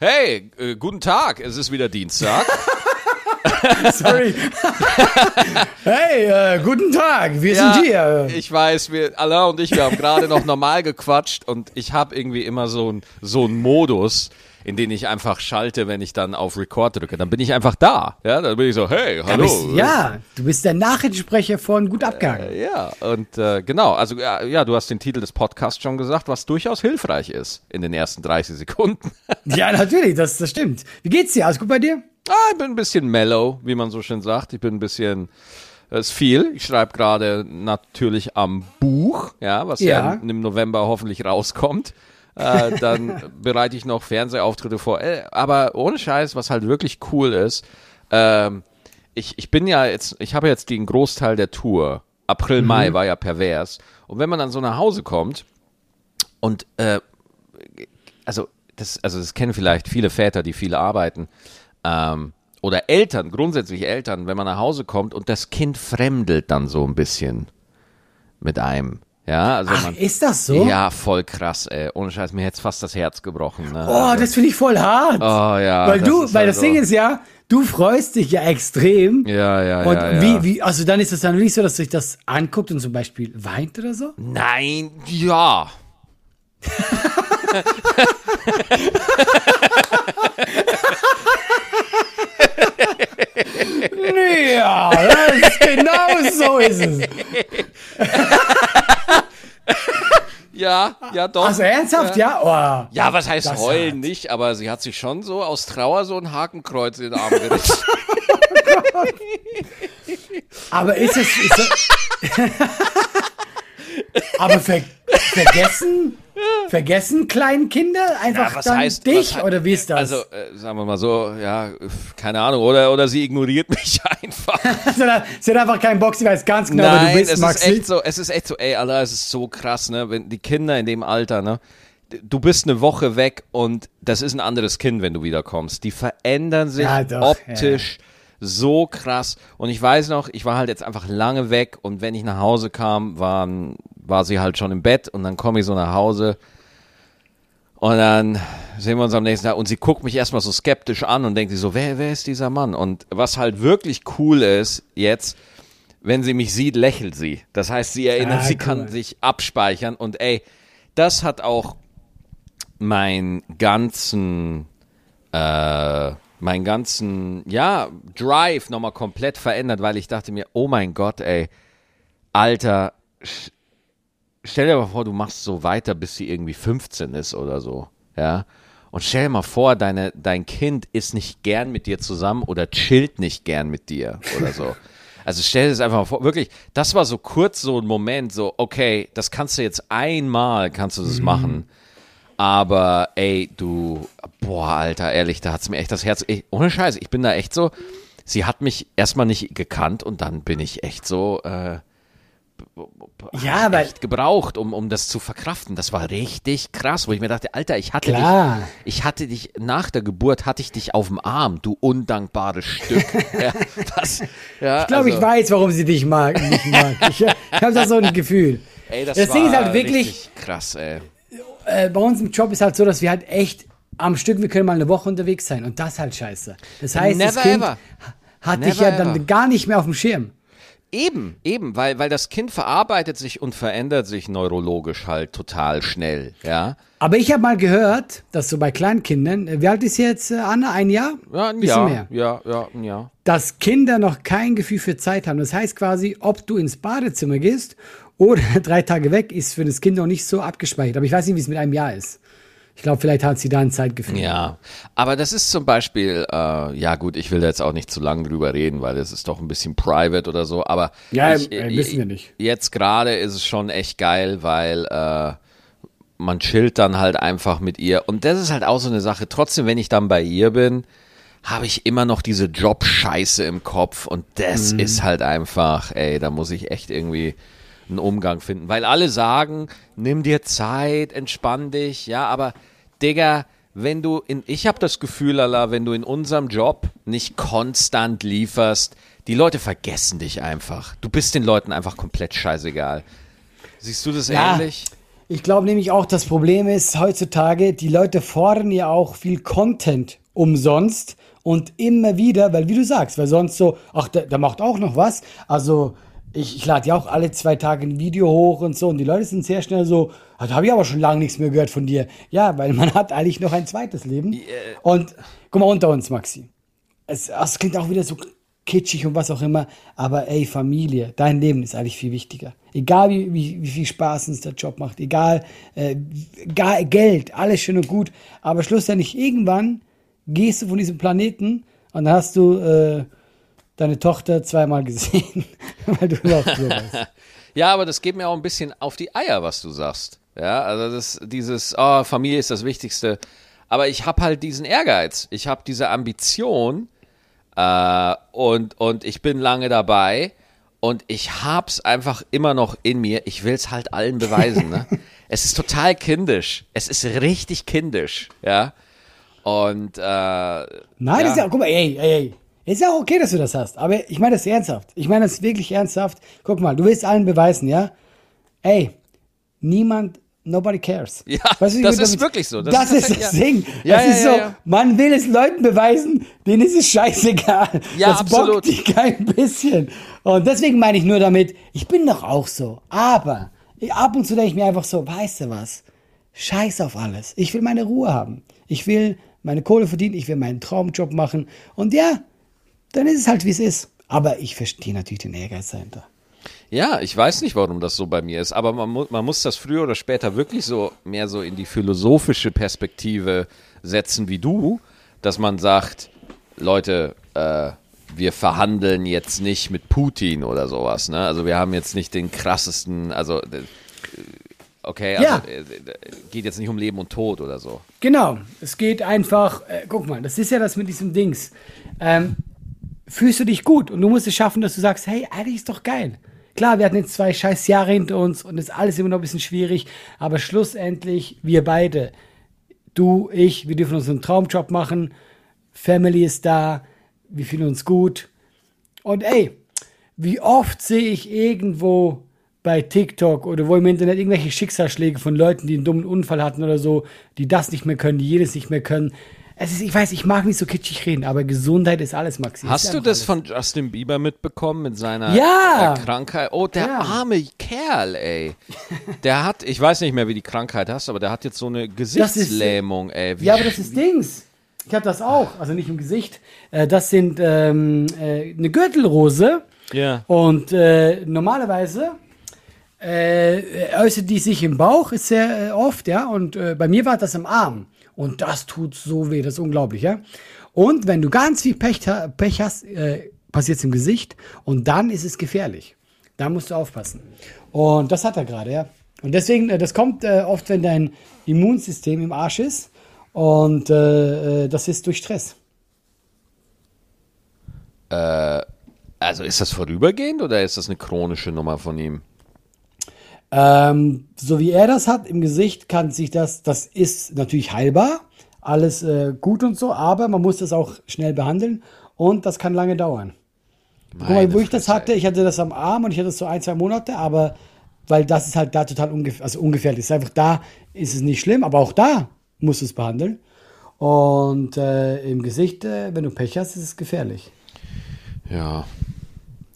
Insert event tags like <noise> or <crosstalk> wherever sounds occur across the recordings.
Hey, äh, guten Tag, es ist wieder Dienstag. <laughs> Sorry. <laughs> hey, äh, guten Tag, wir ja, sind hier. Ich weiß, wir, Alain und ich, wir haben gerade noch normal gequatscht und ich habe irgendwie immer so einen so einen Modus, in den ich einfach schalte, wenn ich dann auf Record drücke. Dann bin ich einfach da. Ja, dann bin ich so, hey, hallo. Bist, ja, du bist der Nachrichtensprecher von Gut Abgehangen. Äh, ja, und äh, genau, also ja, ja, du hast den Titel des Podcasts schon gesagt, was durchaus hilfreich ist in den ersten 30 Sekunden. <laughs> ja, natürlich, das, das stimmt. Wie geht's dir? Alles gut bei dir? Ah, ich bin ein bisschen mellow, wie man so schön sagt. Ich bin ein bisschen, es ist viel. Ich schreibe gerade natürlich am Buch, ja, was ja, ja im November hoffentlich rauskommt. Äh, dann bereite ich noch Fernsehauftritte vor. Äh, aber ohne Scheiß, was halt wirklich cool ist, ähm, ich, ich bin ja jetzt, ich habe jetzt den Großteil der Tour. April, mhm. Mai war ja pervers. Und wenn man dann so nach Hause kommt und äh, also das, also das kennen vielleicht viele Väter, die viele arbeiten, ähm, oder Eltern, grundsätzlich Eltern, wenn man nach Hause kommt und das Kind fremdelt dann so ein bisschen mit einem. Ja, also Ach, man, ist das so? Ja, voll krass, ey. Ohne Scheiß, mir hätte fast das Herz gebrochen. Ne? Oh, also, das finde ich voll hart. Oh ja. Weil du, weil halt das so. Ding ist ja, du freust dich ja extrem. Ja, ja, und ja. Und wie, wie, also dann ist es dann wirklich so, dass sich das anguckt und zum Beispiel weint oder so? Nein, ja. ja, das genau so ist es. <laughs> Ja, ja, doch. Also ernsthaft, ja? Ja, oh, ja was heißt heulen hat. nicht, aber sie hat sich schon so aus Trauer so ein Hakenkreuz in den Arm gerissen. <laughs> aber ist es. Ist es <laughs> <laughs> aber ver vergessen? Vergessen kleinen Kinder einfach ja, dann heißt, dich was, oder wie ist das? Also äh, sagen wir mal so, ja, keine Ahnung, oder oder sie ignoriert <laughs> mich einfach. <laughs> sie hat einfach keinen Bock, sie weiß ganz genau, Nein, wer du bist, es Maxi. ist echt so, es ist echt so, ey, Allah, es ist so krass, ne, wenn die Kinder in dem Alter, ne, du bist eine Woche weg und das ist ein anderes Kind, wenn du wiederkommst. Die verändern sich ja, doch, optisch. Ja so krass. Und ich weiß noch, ich war halt jetzt einfach lange weg und wenn ich nach Hause kam, waren, war sie halt schon im Bett und dann komme ich so nach Hause und dann sehen wir uns am nächsten Tag und sie guckt mich erstmal so skeptisch an und denkt sich so, wer, wer ist dieser Mann? Und was halt wirklich cool ist jetzt, wenn sie mich sieht, lächelt sie. Das heißt, sie erinnert, ah, sie cool. kann sich abspeichern und ey, das hat auch meinen ganzen, äh, meinen ganzen, ja, Drive nochmal komplett verändert, weil ich dachte mir, oh mein Gott, ey, Alter, stell dir mal vor, du machst so weiter, bis sie irgendwie 15 ist oder so, ja. Und stell dir mal vor, deine, dein Kind ist nicht gern mit dir zusammen oder chillt nicht gern mit dir oder so. <laughs> Also stell dir das einfach mal vor, wirklich, das war so kurz so ein Moment, so, okay, das kannst du jetzt einmal, kannst du das mhm. machen. Aber ey, du, boah, Alter, ehrlich, da hat's mir echt das Herz, ey, ohne Scheiße, ich bin da echt so, sie hat mich erstmal nicht gekannt und dann bin ich echt so, äh, ja, weil echt gebraucht, um, um das zu verkraften. Das war richtig krass, wo ich mir dachte, Alter, ich hatte klar. dich, ich hatte dich nach der Geburt hatte ich dich auf dem Arm, du undankbares Stück. <laughs> ja, das, ja, ich glaube, also, ich weiß, warum sie dich mag. Nicht mag. Ich, ich habe da so ein Gefühl. Ey, das, das Ding ist halt wirklich krass, ey. Äh, bei uns im Job ist halt so, dass wir halt echt am Stück, wir können mal eine Woche unterwegs sein und das halt scheiße. Das heißt, Never das Kind ever. hat Never dich ja dann ever. gar nicht mehr auf dem Schirm. Eben, eben, weil, weil das Kind verarbeitet sich und verändert sich neurologisch halt total schnell, ja. Aber ich habe mal gehört, dass so bei Kleinkindern, äh, wie alt ist jetzt äh, Anna? Ein Jahr? Ja, ein Bisschen Jahr. Mehr. Ja, ja, ein Jahr. Dass Kinder noch kein Gefühl für Zeit haben. Das heißt quasi, ob du ins Badezimmer gehst oder <laughs> drei Tage weg, ist für das Kind noch nicht so abgespeichert. Aber ich weiß nicht, wie es mit einem Jahr ist. Ich glaube, vielleicht hat sie da ein Zeitgefühl. Ja, aber das ist zum Beispiel, äh, ja gut, ich will da jetzt auch nicht zu lange drüber reden, weil das ist doch ein bisschen private oder so, aber ja, ich, äh, wissen wir nicht. Jetzt gerade ist es schon echt geil, weil äh, man chillt dann halt einfach mit ihr und das ist halt auch so eine Sache. Trotzdem, wenn ich dann bei ihr bin, habe ich immer noch diese Job-Scheiße im Kopf und das mhm. ist halt einfach, ey, da muss ich echt irgendwie einen Umgang finden. Weil alle sagen, nimm dir Zeit, entspann dich, ja, aber Digga, wenn du in, ich habe das Gefühl, Allah, wenn du in unserem Job nicht konstant lieferst, die Leute vergessen dich einfach. Du bist den Leuten einfach komplett scheißegal. Siehst du das ja. ähnlich? Ich glaube nämlich auch, das Problem ist heutzutage, die Leute fordern ja auch viel Content umsonst und immer wieder, weil wie du sagst, weil sonst so, ach, der, der macht auch noch was. Also ich, ich lade ja auch alle zwei Tage ein Video hoch und so und die Leute sind sehr schnell so, ah, da habe ich aber schon lange nichts mehr gehört von dir. Ja, weil man <laughs> hat eigentlich noch ein zweites Leben. Yeah. Und guck mal unter uns, Maxi. Es, es klingt auch wieder so kitschig und was auch immer, aber ey, Familie, dein Leben ist eigentlich viel wichtiger. Egal wie, wie, wie viel Spaß uns der Job macht, egal, äh, egal Geld, alles schön und gut, aber schlussendlich irgendwann gehst du von diesem Planeten und dann hast du äh, deine Tochter zweimal gesehen, <laughs> <laughs> weil du noch so weißt. <laughs> ja, aber das geht mir auch ein bisschen auf die Eier, was du sagst. Ja, also das, dieses, oh, Familie ist das Wichtigste. Aber ich habe halt diesen Ehrgeiz. Ich habe diese Ambition äh, und, und ich bin lange dabei und ich hab's einfach immer noch in mir. Ich will's halt allen beweisen. Ne? <laughs> es ist total kindisch. Es ist richtig kindisch. Ja. Und äh, Nein, ja. das ist ja, guck mal, ey, ey, ey. Ist ja auch okay, dass du das hast. Aber ich meine das ernsthaft. Ich meine das wirklich ernsthaft. Guck mal, du willst allen beweisen, ja? Ey, niemand, nobody cares. Ja, weißt du, das ist damit, wirklich so. Das, das ist, ist das ja. Ding. Ja, das ja, ist so, man will es Leuten beweisen, denen ist es scheißegal. Ja, das absolut. bockt die kein bisschen. Und deswegen meine ich nur damit, ich bin doch auch so. Aber ab und zu denke ich mir einfach so, weißt du was? Scheiß auf alles. Ich will meine Ruhe haben. Ich will meine Kohle verdienen, ich will meinen Traumjob machen. Und ja, dann ist es halt, wie es ist. Aber ich verstehe natürlich den Ehrgeiz dahinter. Ja, ich weiß nicht, warum das so bei mir ist, aber man, mu man muss das früher oder später wirklich so mehr so in die philosophische Perspektive setzen wie du, dass man sagt, Leute, äh, wir verhandeln jetzt nicht mit Putin oder sowas. Ne? Also wir haben jetzt nicht den krassesten, also äh, okay, also ja. Äh, geht jetzt nicht um Leben und Tod oder so. Genau, es geht einfach, äh, guck mal, das ist ja das mit diesem Dings. Ähm, fühlst du dich gut und du musst es schaffen, dass du sagst, hey, eigentlich ist doch geil. Klar, wir hatten jetzt zwei scheiß Jahre hinter uns und ist alles immer noch ein bisschen schwierig, aber schlussendlich, wir beide, du, ich, wir dürfen unseren Traumjob machen, Family ist da, wir fühlen uns gut. Und ey, wie oft sehe ich irgendwo bei TikTok oder wo im Internet irgendwelche Schicksalsschläge von Leuten, die einen dummen Unfall hatten oder so, die das nicht mehr können, die jedes nicht mehr können. Es ist, ich weiß, ich mag nicht so kitschig reden, aber Gesundheit ist alles, Maxi. Hast du das alles. von Justin Bieber mitbekommen mit seiner ja. Äh, Krankheit? Oh, der ja. arme Kerl, ey. Der hat, ich weiß nicht mehr, wie die Krankheit heißt, aber der hat jetzt so eine Gesichtslähmung, ist, ey. Wie ja, aber das ist Dings. Ich habe das auch, also nicht im Gesicht. Äh, das sind ähm, äh, eine Gürtelrose. Ja. Und äh, normalerweise äh, äußert die sich im Bauch, ist sehr äh, oft, ja. Und bei mir war das im Arm. Und das tut so weh, das ist unglaublich, ja. Und wenn du ganz viel Pech, Pech hast, äh, passiert es im Gesicht und dann ist es gefährlich. Da musst du aufpassen. Und das hat er gerade, ja. Und deswegen, äh, das kommt äh, oft, wenn dein Immunsystem im Arsch ist. Und äh, äh das ist durch Stress. Äh, also ist das vorübergehend oder ist das eine chronische Nummer von ihm? Ähm, so wie er das hat im Gesicht, kann sich das, das ist natürlich heilbar, alles äh, gut und so, aber man muss das auch schnell behandeln und das kann lange dauern. Guck mal, wo ich das hatte, ich hatte das am Arm und ich hatte das so ein, zwei Monate, aber weil das ist halt da total ungef also ungefährlich. ist einfach da ist es nicht schlimm, aber auch da musst du es behandeln. Und äh, im Gesicht, äh, wenn du Pech hast, ist es gefährlich. Ja.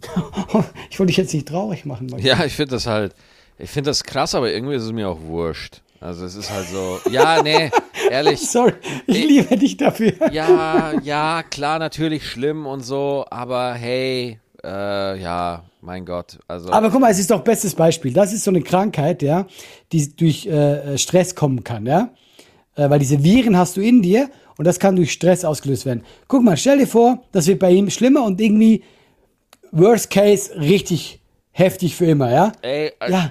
<laughs> ich wollte dich jetzt nicht traurig machen. Ja, ich finde das halt, ich finde das krass, aber irgendwie ist es mir auch wurscht. Also es ist halt so, ja, nee, <laughs> ehrlich. Sorry, ich liebe dich dafür. Ja, ja, klar, natürlich schlimm und so, aber hey, äh, ja, mein Gott. Also. Aber guck mal, es ist doch bestes Beispiel. Das ist so eine Krankheit, ja, die durch äh, Stress kommen kann, ja. Äh, weil diese Viren hast du in dir und das kann durch Stress ausgelöst werden. Guck mal, stell dir vor, das wird bei ihm schlimmer und irgendwie Worst Case richtig heftig für immer, ja? Ey, äh, ja.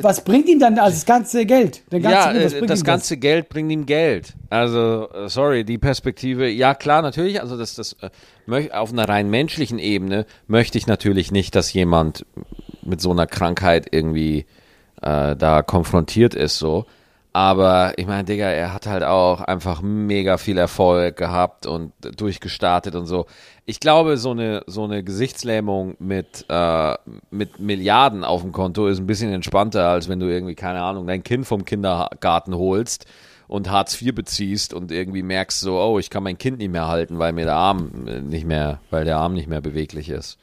Was bringt ihm dann also das ganze Geld? Ganze ja, Ding, das ganze das? Geld bringt ihm Geld. Also, äh, sorry, die Perspektive, ja klar, natürlich, also das, das auf einer rein menschlichen Ebene möchte ich natürlich nicht, dass jemand mit so einer Krankheit irgendwie äh, da konfrontiert ist, so. Aber ich meine, Digga, er hat halt auch einfach mega viel Erfolg gehabt und durchgestartet und so. Ich glaube, so eine, so eine Gesichtslähmung mit, äh, mit Milliarden auf dem Konto ist ein bisschen entspannter, als wenn du irgendwie, keine Ahnung, dein Kind vom Kindergarten holst und Hartz IV beziehst und irgendwie merkst so, oh, ich kann mein Kind nicht mehr halten, weil mir der Arm nicht mehr, weil der Arm nicht mehr beweglich ist.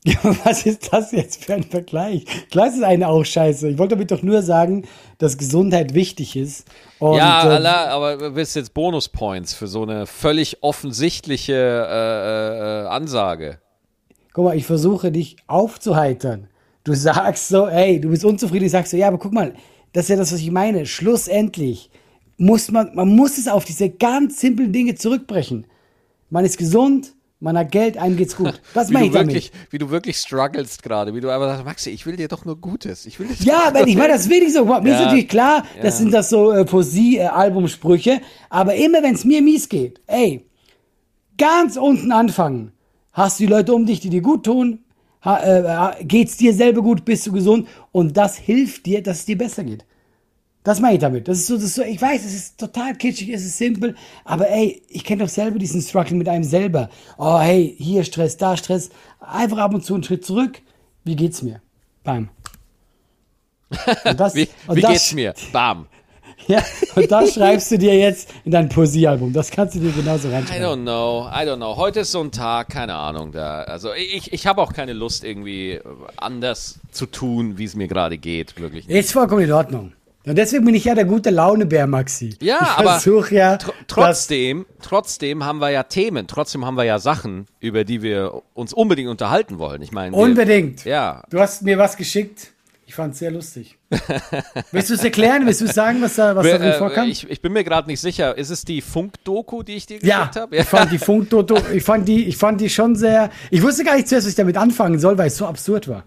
<laughs> Ja, was ist das jetzt für ein Vergleich? Klar ist es eine auch scheiße. Ich wollte damit doch nur sagen, dass Gesundheit wichtig ist. Und, ja, äh, Allah, aber willst jetzt Bonuspoints für so eine völlig offensichtliche äh, äh, Ansage? Guck mal, ich versuche dich aufzuheitern. Du sagst so, ey, du bist unzufrieden. Ich sag so, ja, aber guck mal, das ist ja das, was ich meine. Schlussendlich muss man, man muss es auf diese ganz simplen Dinge zurückbrechen. Man ist gesund, man hat Geld, einem geht's gut. Das meine ich wirklich, damit. Wie du wirklich strugglest gerade, wie du einfach sagst, Maxi, ich will dir doch nur Gutes. Ich will ja, wenn ich meine, das will ich so. Mir ja, ist natürlich klar, ja. das sind das so äh, Poesie-Albumsprüche, aber immer wenn es mir mies geht, ey, ganz unten anfangen. Hast du die Leute um dich, die dir gut tun? Ha, äh, geht's dir selber gut? Bist du gesund? Und das hilft dir, dass es dir besser geht. Das meine ich damit. Das ist so, das ist so, ich weiß, es ist total kitschig, es ist simpel, aber ey, ich kenne doch selber diesen Struggle mit einem selber. Oh, hey, hier Stress, da Stress. Einfach ab und zu einen Schritt zurück. Wie geht's mir? Bam. Das, <laughs> wie wie das, geht's mir? Bam. <laughs> Ja, und das schreibst du dir jetzt in dein Poesiealbum. Das kannst du dir genauso reinschreiben. I don't know, I don't know. Heute ist so ein Tag, keine Ahnung. Da, also ich, ich habe auch keine Lust, irgendwie anders zu tun, wie es mir gerade geht. Wirklich. Nicht. Ist vollkommen in Ordnung. Und deswegen bin ich ja der gute Launebär, Maxi. Ja, ich aber ja tr trotzdem, trotzdem haben wir ja Themen, trotzdem haben wir ja Sachen, über die wir uns unbedingt unterhalten wollen. Ich meine, unbedingt. Wir, ja. Du hast mir was geschickt. Ich fand es sehr lustig. <laughs> Willst du es erklären? Willst du sagen, was da was Be darin äh, vorkam? Ich, ich, bin mir gerade nicht sicher. Ist es die Funk-Doku, die ich dir ja, geschickt habe? Ja, ich fand die <laughs> Funk-Doku, ich fand die, ich fand die schon sehr. Ich wusste gar nicht zuerst, was ich damit anfangen soll, weil es so absurd war.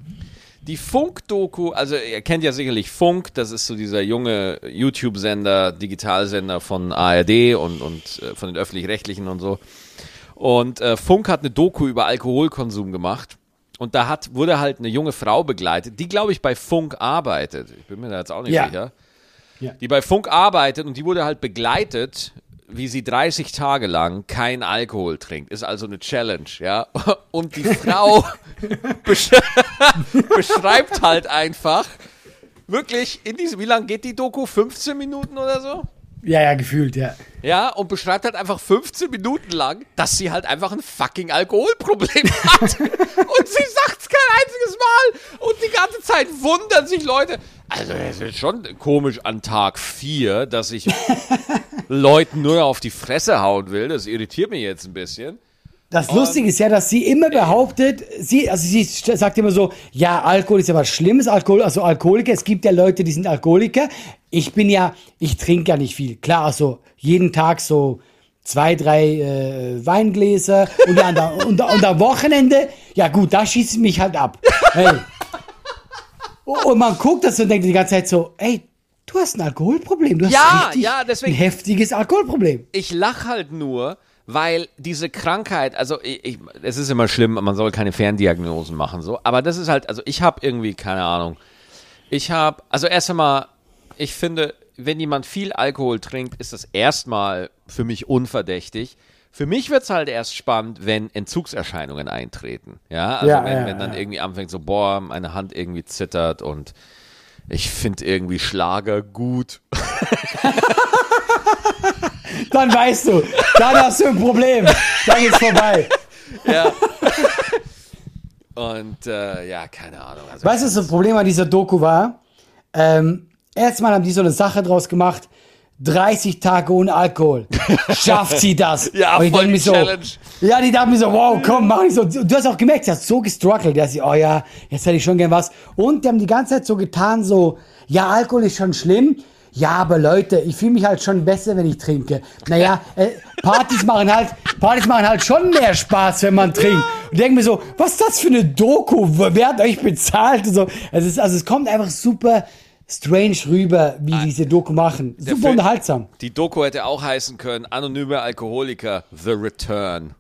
Die Funk-Doku, also ihr kennt ja sicherlich Funk, das ist so dieser junge YouTube-Sender, Digitalsender von ARD und, und äh, von den Öffentlich-Rechtlichen und so. Und äh, Funk hat eine Doku über Alkoholkonsum gemacht. Und da hat, wurde halt eine junge Frau begleitet, die, glaube ich, bei Funk arbeitet. Ich bin mir da jetzt auch nicht ja. sicher. Ja. Die bei Funk arbeitet und die wurde halt begleitet wie sie 30 Tage lang kein Alkohol trinkt. Ist also eine Challenge, ja. <laughs> Und die Frau <laughs> besch <laughs> beschreibt halt einfach wirklich in diesem, wie lang geht die Doku? 15 Minuten oder so? Ja, ja, gefühlt, ja. Ja, und beschreibt halt einfach 15 Minuten lang, dass sie halt einfach ein fucking Alkoholproblem <laughs> hat. und sie sagt's kein einziges Mal. Und die ganze Zeit wundern sich Leute. Also, es ist schon komisch an Tag 4, dass ich <laughs> Leuten nur auf die Fresse hauen will. Das irritiert mich jetzt ein bisschen. Das Lustige ist ja, dass sie immer behauptet, sie, also sie sagt immer so, ja, Alkohol ist ja was Schlimmes, Alkohol, also Alkoholiker, es gibt ja Leute, die sind Alkoholiker. Ich bin ja, ich trinke ja nicht viel. Klar, also jeden Tag so zwei, drei äh, Weingläser und an der, und, und am Wochenende, ja gut, da schieße ich mich halt ab. Hey. Und man guckt das und denkt die ganze Zeit so, ey, du hast ein Alkoholproblem. Du hast ja, ja, deswegen, ein heftiges Alkoholproblem. Ich lach halt nur, weil diese Krankheit, also ich, ich, es ist immer schlimm, man soll keine Ferndiagnosen machen, so, aber das ist halt, also ich habe irgendwie, keine Ahnung, ich habe, also erst einmal, ich finde, wenn jemand viel Alkohol trinkt, ist das erstmal für mich unverdächtig. Für mich wird es halt erst spannend, wenn Entzugserscheinungen eintreten. Ja, also ja, wenn, ja, wenn dann ja. irgendwie anfängt, so, boah, meine Hand irgendwie zittert und ich finde irgendwie Schlager gut. <laughs> dann weißt du, dann hast du ein Problem. Dann ist vorbei. Ja. Und äh, ja, keine Ahnung. Also weißt du, was das Problem an dieser Doku war? Ähm, erstmal haben die so eine Sache draus gemacht. 30 Tage ohne Alkohol. Schafft sie das? ja, und ich voll die so, Challenge. Ja, die dachten mir so, wow, komm, mach ich so. Du hast auch gemerkt, sie hat so gestruggelt, dass sie, oh ja, jetzt hätte ich schon gern was. Und die haben die ganze Zeit so getan, so, ja, Alkohol ist schon schlimm, ja, aber Leute, ich fühle mich halt schon besser, wenn ich trinke. Naja, äh, Partys machen halt, Partys machen halt schon mehr Spaß, wenn man trinkt. Und denke mir so, was ist das für eine Doku? Wer hat euch bezahlt? Und so. Es ist, also es kommt einfach super strange rüber, wie ah, diese Doku machen. Super Film, unterhaltsam. Die Doku hätte auch heißen können, anonyme Alkoholiker, The Return.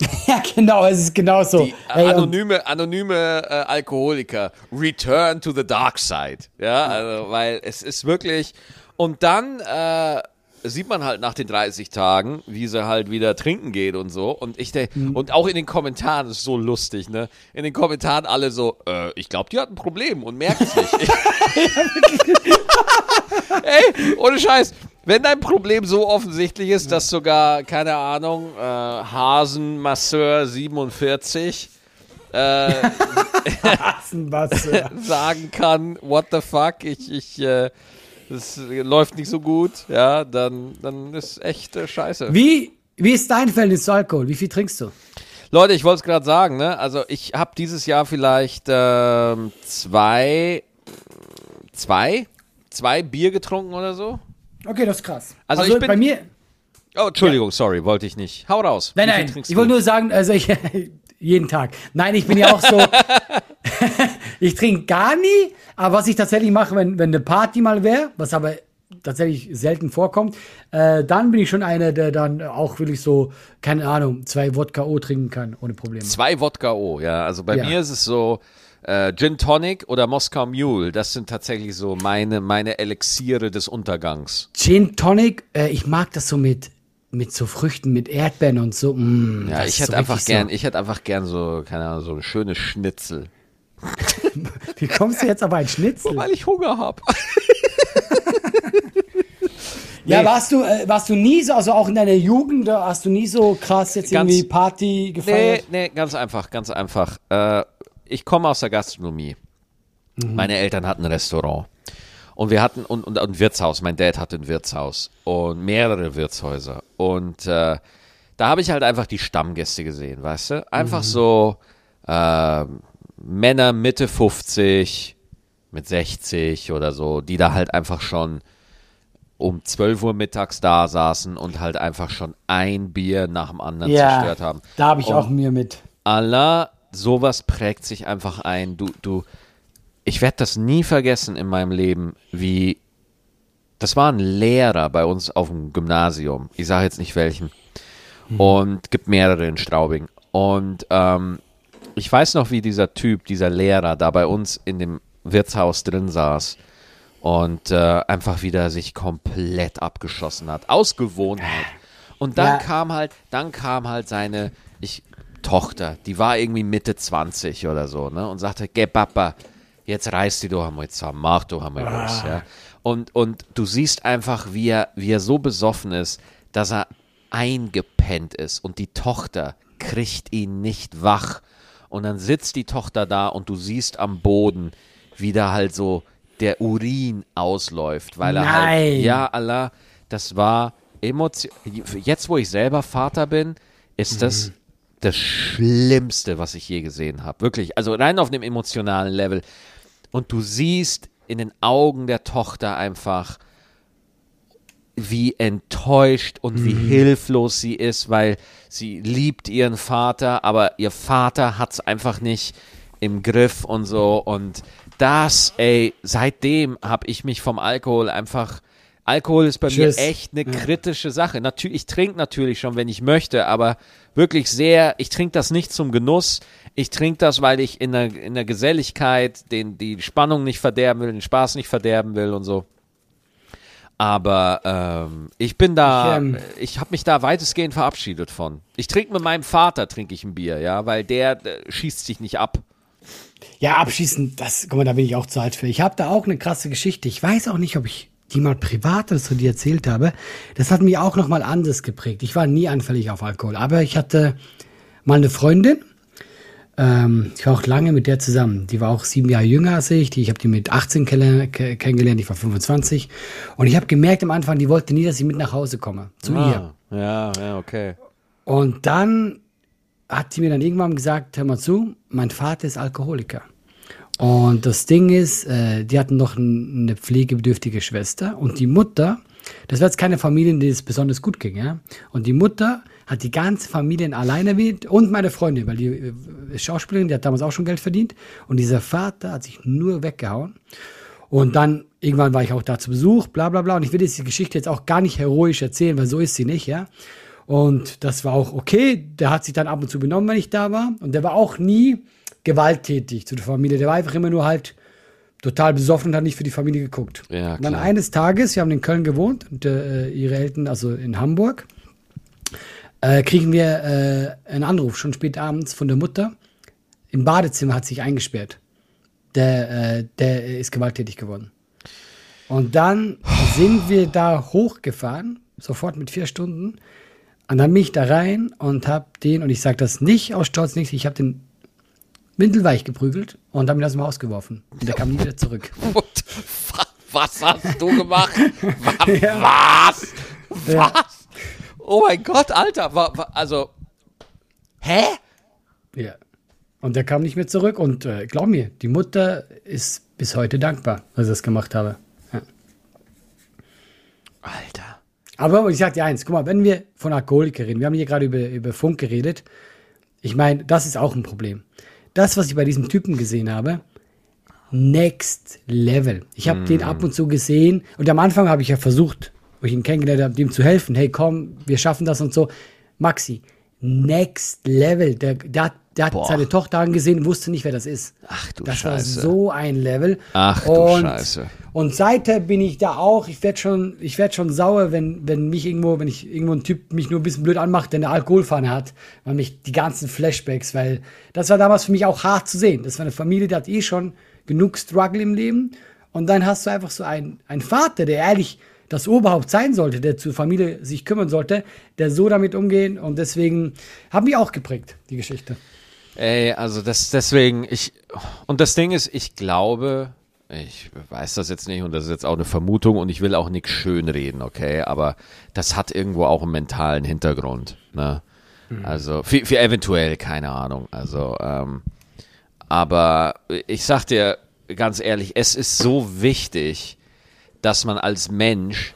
<laughs> ja, genau, es ist genau so. Die Ey, anonyme, anonyme äh, Alkoholiker, Return to the Dark Side. Ja, also, weil es ist wirklich, Und dann äh, sieht man halt nach den 30 Tagen, wie sie halt wieder trinken geht und so. Und ich denke, mhm. und auch in den Kommentaren ist so lustig, ne? In den Kommentaren alle so, äh, ich glaube, die hat ein Problem und merkt es nicht. <laughs> <laughs> Ey, ohne Scheiß. Wenn dein Problem so offensichtlich ist, dass sogar, keine Ahnung, äh, Hasenmasseur 47 äh, <laughs> sagen kann, what the fuck, ich, ich, äh, das läuft nicht so gut, ja, dann, dann ist echt äh, scheiße. Wie, wie ist dein Verhältnis zu Alkohol? Wie viel trinkst du? Leute, ich wollte es gerade sagen, ne? Also ich habe dieses Jahr vielleicht ähm, zwei, zwei, zwei Bier getrunken oder so. Okay, das ist krass. Also, also ich bin, bei mir. Oh, Entschuldigung, ja. sorry, wollte ich nicht. Hau raus. Nein, nein, ich wollte nur sagen, also ich, <laughs> jeden Tag. Nein, ich bin ja auch so, <laughs> <laughs> ich trinke gar nie, aber was ich tatsächlich mache, wenn, wenn eine Party mal wäre, was aber tatsächlich selten vorkommt, äh, dann bin ich schon einer, der dann auch wirklich so, keine Ahnung, zwei Wodka O trinken kann, ohne Probleme. Zwei Wodka O, ja. Also bei ja. mir ist es so, äh, Gin Tonic oder Moskau Mule, das sind tatsächlich so meine, meine Elixiere des Untergangs. Gin Tonic, äh, ich mag das so mit mit so Früchten, mit Erdbeeren und so. Mm, ja, ich hätte so einfach gern, so. ich hätte einfach gern so, keine Ahnung, so ein schönes Schnitzel. <laughs> Wie kommst du jetzt aber ein Schnitzel? Weil ich Hunger habe. <laughs> Ja, warst du, äh, warst du nie so, also auch in deiner Jugend, hast du nie so krass jetzt ganz, irgendwie Party gefeiert? Nee, nee, ganz einfach, ganz einfach. Äh, ich komme aus der Gastronomie. Mhm. Meine Eltern hatten ein Restaurant. Und wir hatten, und, und, und Wirtshaus, mein Dad hatte ein Wirtshaus und mehrere Wirtshäuser. Und äh, da habe ich halt einfach die Stammgäste gesehen, weißt du? Einfach mhm. so äh, Männer Mitte 50 mit 60 oder so, die da halt einfach schon um 12 Uhr mittags da saßen und halt einfach schon ein Bier nach dem anderen ja, zerstört haben. Da habe ich und auch mir mit. Allah, sowas prägt sich einfach ein. Du, du, ich werde das nie vergessen in meinem Leben, wie das war ein Lehrer bei uns auf dem Gymnasium. Ich sage jetzt nicht welchen. Mhm. Und gibt mehrere in Straubing. Und ähm, ich weiß noch, wie dieser Typ, dieser Lehrer, da bei uns in dem Wirtshaus drin saß und äh, einfach wieder sich komplett abgeschossen hat, aus Gewohnheit. Und dann ja. kam halt, dann kam halt seine ich, Tochter, die war irgendwie Mitte 20 oder so, ne, und sagte, geh Papa, jetzt reiß die doch einmal zusammen, mach doch einmal ah. ja. Und, und du siehst einfach, wie er, wie er so besoffen ist, dass er eingepennt ist und die Tochter kriegt ihn nicht wach. Und dann sitzt die Tochter da und du siehst am Boden, wie da halt so der Urin ausläuft, weil er halt, Nein. halt, ja, Allah, das war Emotion. Jetzt, wo ich selber Vater bin, ist das mhm das Schlimmste, was ich je gesehen habe. Wirklich, also rein auf dem emotionalen Level. Und du siehst in den Augen der Tochter einfach, wie enttäuscht und wie mhm. hilflos sie ist, weil sie liebt ihren Vater, aber ihr Vater hat es einfach nicht im Griff und so. Und das, ey, seitdem habe ich mich vom Alkohol einfach. Alkohol ist bei Tschüss. mir echt eine kritische Sache. Natürlich, ich trinke natürlich schon, wenn ich möchte, aber wirklich sehr, ich trinke das nicht zum Genuss. Ich trinke das, weil ich in der, in der Geselligkeit den, die Spannung nicht verderben will, den Spaß nicht verderben will und so. Aber ähm, ich bin da, ich, ähm, ich habe mich da weitestgehend verabschiedet von. Ich trinke mit meinem Vater, trinke ich ein Bier, ja, weil der, der schießt sich nicht ab. Ja, abschießen, das, guck mal, da bin ich auch zu alt für. Ich habe da auch eine krasse Geschichte. Ich weiß auch nicht, ob ich die mal privat so dir erzählt habe. Das hat mich auch nochmal anders geprägt. Ich war nie anfällig auf Alkohol, aber ich hatte mal eine Freundin, ähm, ich war auch lange mit der zusammen. Die war auch sieben Jahre jünger als ich. Die, ich habe die mit 18 kennengelernt, ich war 25. Und ich habe gemerkt am Anfang, die wollte nie, dass ich mit nach Hause komme. Zu ah, ihr. Ja, ja, okay. Und dann hat sie mir dann irgendwann gesagt, hör mal zu, mein Vater ist Alkoholiker. Und das Ding ist, äh, die hatten noch ein, eine pflegebedürftige Schwester und die Mutter, das war jetzt keine Familie, in die es besonders gut ging, ja. Und die Mutter hat die ganze Familie alleine mit und meine Freundin, weil die äh, Schauspielerin, die hat damals auch schon Geld verdient. Und dieser Vater hat sich nur weggehauen. Und dann irgendwann war ich auch da zu Besuch, bla bla bla. Und ich will diese Geschichte jetzt auch gar nicht heroisch erzählen, weil so ist sie nicht, ja. Und das war auch okay. Der hat sich dann ab und zu benommen, wenn ich da war. Und der war auch nie gewalttätig zu der Familie. Der war einfach immer nur halt total besoffen und hat nicht für die Familie geguckt. Ja, und dann eines Tages, wir haben in Köln gewohnt und äh, ihre Eltern, also in Hamburg, äh, kriegen wir äh, einen Anruf, schon spät abends von der Mutter. Im Badezimmer hat sich eingesperrt. Der, äh, der ist gewalttätig geworden. Und dann sind wir da hochgefahren, sofort mit vier Stunden. Und dann bin ich da rein und hab den, und ich sage das nicht aus Stolz, nicht, ich habe den windelweich geprügelt und habe ihn aus dem Haus geworfen. Und der kam nie wieder zurück. <laughs> Was hast du gemacht? <laughs> Wa- Ja. Was? Ja. Was? Oh mein Gott, Alter. Also, hä? Ja. Und der kam nicht mehr zurück. Und äh, glaub mir, die Mutter ist bis heute dankbar, dass ich das gemacht habe. Ja. Alter. Aber ich sag dir eins, guck mal, wenn wir von Alkoholikern reden, wir haben hier gerade über, über Funk geredet. Ich meine, das ist auch ein Problem. Das, was ich bei diesem Typen gesehen habe, next level. Ich habe den ab und zu gesehen und am Anfang habe ich ja versucht, wo ich ihn kennengelernt habe, dem zu helfen. Hey, komm, wir schaffen das und so. Maxi, next level. Der, der, hat- der hat Boah. seine Tochter angesehen, wusste nicht, wer das ist. Ach du das Scheiße. war so ein Level. Ach du und, Scheiße. Und seither bin ich da auch, ich werde schon, ich werd schon sauer, wenn, wenn mich irgendwo, wenn ich irgendwo ein Typ mich nur ein bisschen blöd anmacht, der eine Alkoholfahne hat, weil mich die ganzen Flashbacks, weil das war damals für mich auch hart zu sehen. Das war eine Familie, die hat eh schon genug Struggle im Leben. Und dann hast du einfach so einen, einen Vater, der ehrlich das Oberhaupt sein sollte, der zur Familie sich kümmern sollte, der so damit umgehen. Und deswegen hat mich auch geprägt, die Geschichte. Ey, also das deswegen, ich und das Ding ist, ich glaube, ich weiß das jetzt nicht und das ist jetzt auch eine Vermutung und ich will auch nichts schönreden, okay, aber das hat irgendwo auch einen mentalen Hintergrund, ne? Also für, für eventuell, keine Ahnung. Also, ähm, aber ich sag dir ganz ehrlich, es ist so wichtig, dass man als Mensch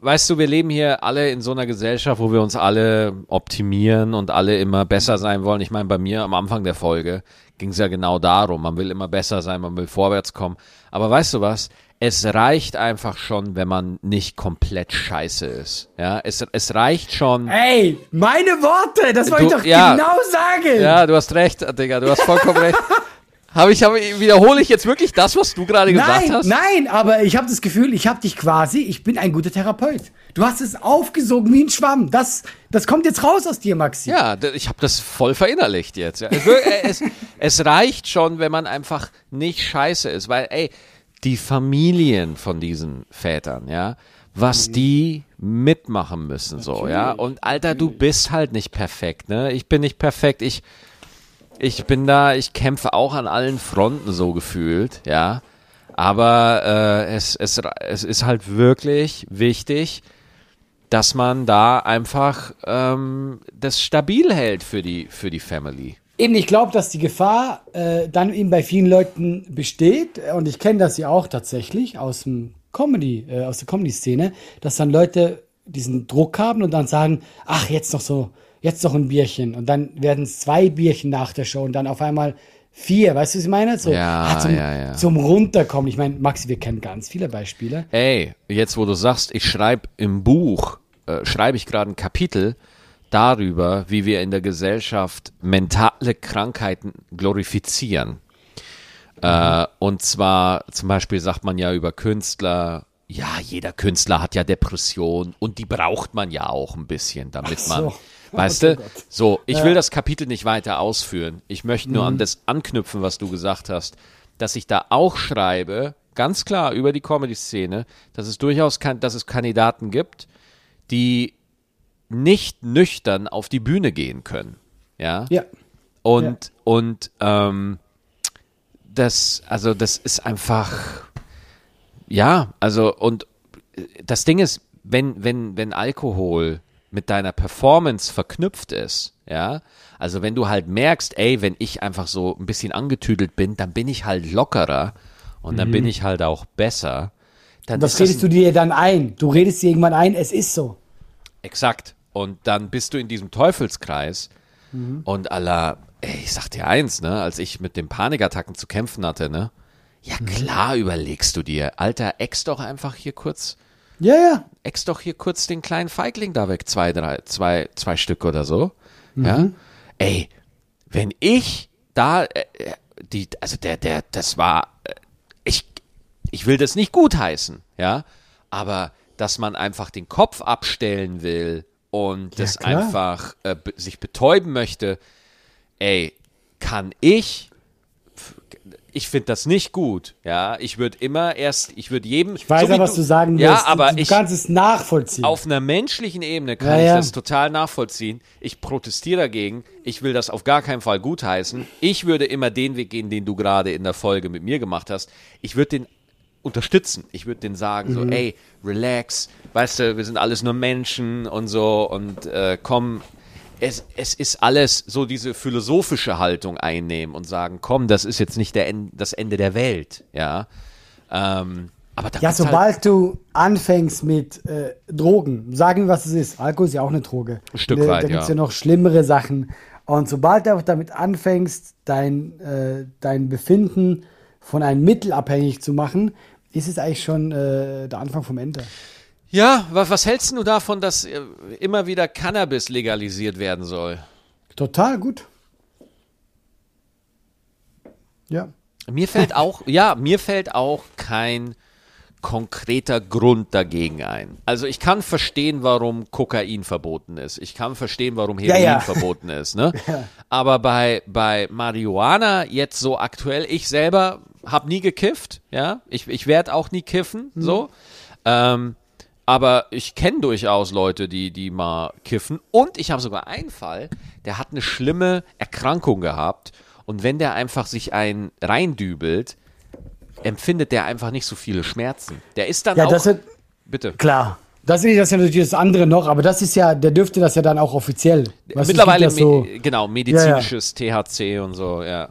weißt du, wir leben hier alle in so einer Gesellschaft, wo wir uns alle optimieren und alle immer besser sein wollen. Ich meine, bei mir am Anfang der Folge ging es ja genau darum. Man will immer besser sein, man will vorwärts kommen. Aber weißt du was? Es reicht einfach schon, wenn man nicht komplett scheiße ist. Ja, es, es reicht schon. Ey, meine Worte, das wollte ich doch ja. genau sagen. Ja, du hast recht, Digga, du hast vollkommen recht. <laughs> Habe ich, habe, wiederhole ich jetzt wirklich das, was du gerade gesagt Nein, hast? nein, aber ich habe das Gefühl, ich habe dich quasi, ich bin ein guter Therapeut. Du hast es aufgesogen wie ein Schwamm. Das, das kommt jetzt raus aus dir, Maxi. Ja, ich habe das voll verinnerlicht jetzt. Es, äh, <laughs> es, reicht schon, wenn man einfach nicht scheiße ist, weil, ey, die Familien von diesen Vätern, ja, was die mitmachen müssen, so, ja. Und Alter, du bist halt nicht perfekt, ne? Ich bin nicht perfekt, ich, ich bin da, ich kämpfe auch an allen Fronten so gefühlt, ja. Aber äh, es, es, es ist halt wirklich wichtig, dass man da einfach ähm, das stabil hält für die, für die Family. Eben, ich glaube, dass die Gefahr äh, dann eben bei vielen Leuten besteht, und ich kenne das ja auch tatsächlich aus dem Comedy, äh, aus der Comedy-Szene, dass dann Leute diesen Druck haben und dann sagen, ach, jetzt noch so, jetzt noch ein Bierchen. Und dann werden es zwei Bierchen nach der Show und dann auf einmal vier, weißt du, was ich meine? So, Ja, ah, zum, ja, ja. zum Runterkommen. Ich meine, Maxi, wir kennen ganz viele Beispiele. Ey, jetzt wo du sagst, ich schreibe im Buch, äh, schreibe ich gerade ein Kapitel darüber, wie wir in der Gesellschaft mentale Krankheiten glorifizieren. Äh, und zwar zum Beispiel sagt man ja über Künstler, ja, jeder Künstler hat ja Depression und die braucht man ja auch ein bisschen, damit so. man, weißt Oh du, Gott. so, ich will das Kapitel nicht weiter ausführen. Ich möchte nur an das anknüpfen, was du gesagt hast, dass ich da auch schreibe, ganz klar über die Comedy-Szene, dass es durchaus kann, dass es Kandidaten gibt, die nicht nüchtern auf die Bühne gehen können. Ja. Ja. Und, und ähm, das, also das ist einfach, ja, also und das Ding ist, wenn, wenn, wenn Alkohol mit deiner Performance verknüpft ist, ja, also wenn du halt merkst, ey, wenn ich einfach so ein bisschen angetüdelt bin, dann bin ich halt lockerer und dann bin ich halt auch besser. Dann Das ist das redest du dir dann ein. Du redest dir irgendwann ein, es ist so. Exakt. Und dann bist du in diesem Teufelskreis und Allah, ey, ich sag dir eins, ne, als ich mit den Panikattacken zu kämpfen hatte, ne, ja klar überlegst du dir, Alter, ex doch einfach hier kurz, Ja, ja. ex doch hier kurz den kleinen Feigling da weg, zwei, drei, zwei, zwei Stück oder so, ja, ey, wenn ich da, äh, äh, die, also der, der, das war, äh, ich will das nicht gutheißen, ja, aber dass man einfach den Kopf abstellen will und das einfach äh, sich betäuben möchte, ey, kann ich ich finde das nicht gut. Ja, ich würde immer erst, ich würde jedem. Ich weiß so ja, was du, du sagen willst. Ja, aber du, ich kannst es nachvollziehen. Auf einer menschlichen Ebene kann ja, ich ja. das total nachvollziehen. Ich protestiere dagegen. Ich will das auf gar keinen Fall gutheißen. Ich würde immer den Weg gehen, den du gerade in der Folge mit mir gemacht hast. Ich würde den unterstützen. Ich würde den sagen, mhm. so, ey, relax, weißt du, wir sind alles nur Menschen und so und äh, komm, es, es ist alles so diese philosophische Haltung einnehmen und sagen, komm, das ist jetzt nicht der, das Ende der Welt, ja. Ähm, aber ja, sobald halt du anfängst mit äh, Drogen, sagen wir, was es ist. Alkohol ist ja auch eine Droge. Ein Stück weit, Da gibt es ja. ja noch schlimmere Sachen. Und sobald du damit anfängst, dein, äh, dein Befinden von einem Mittel abhängig zu machen, ist es eigentlich schon äh, der Anfang vom Ende. Ja, was, was hältst du davon, dass äh, immer wieder Cannabis legalisiert werden soll? Total gut. Ja. Mir fällt <laughs> auch, ja, mir fällt auch kein konkreter Grund dagegen ein. Also ich kann verstehen, warum Kokain verboten ist. Ich kann verstehen, warum Heroin ja, ja. verboten ist. Ne? <laughs> Ja. Aber bei, bei Marihuana jetzt so aktuell, ich selber habe nie gekifft, ja. Ich, ich werde auch nie kiffen, mhm. so. Ähm, aber ich kenne durchaus Leute, die, die mal kiffen. Und ich habe sogar einen Fall, der hat eine schlimme Erkrankung gehabt. Und wenn der einfach sich einen reindübelt, empfindet der einfach nicht so viele Schmerzen. Der ist dann ja, auch. Das wird, bitte. Klar. Das ist das ja natürlich das andere noch, aber das ist ja, der dürfte das ja dann auch offiziell. Weißt Mittlerweile, so, genau, medizinisches ja, ja. THC und so, ja.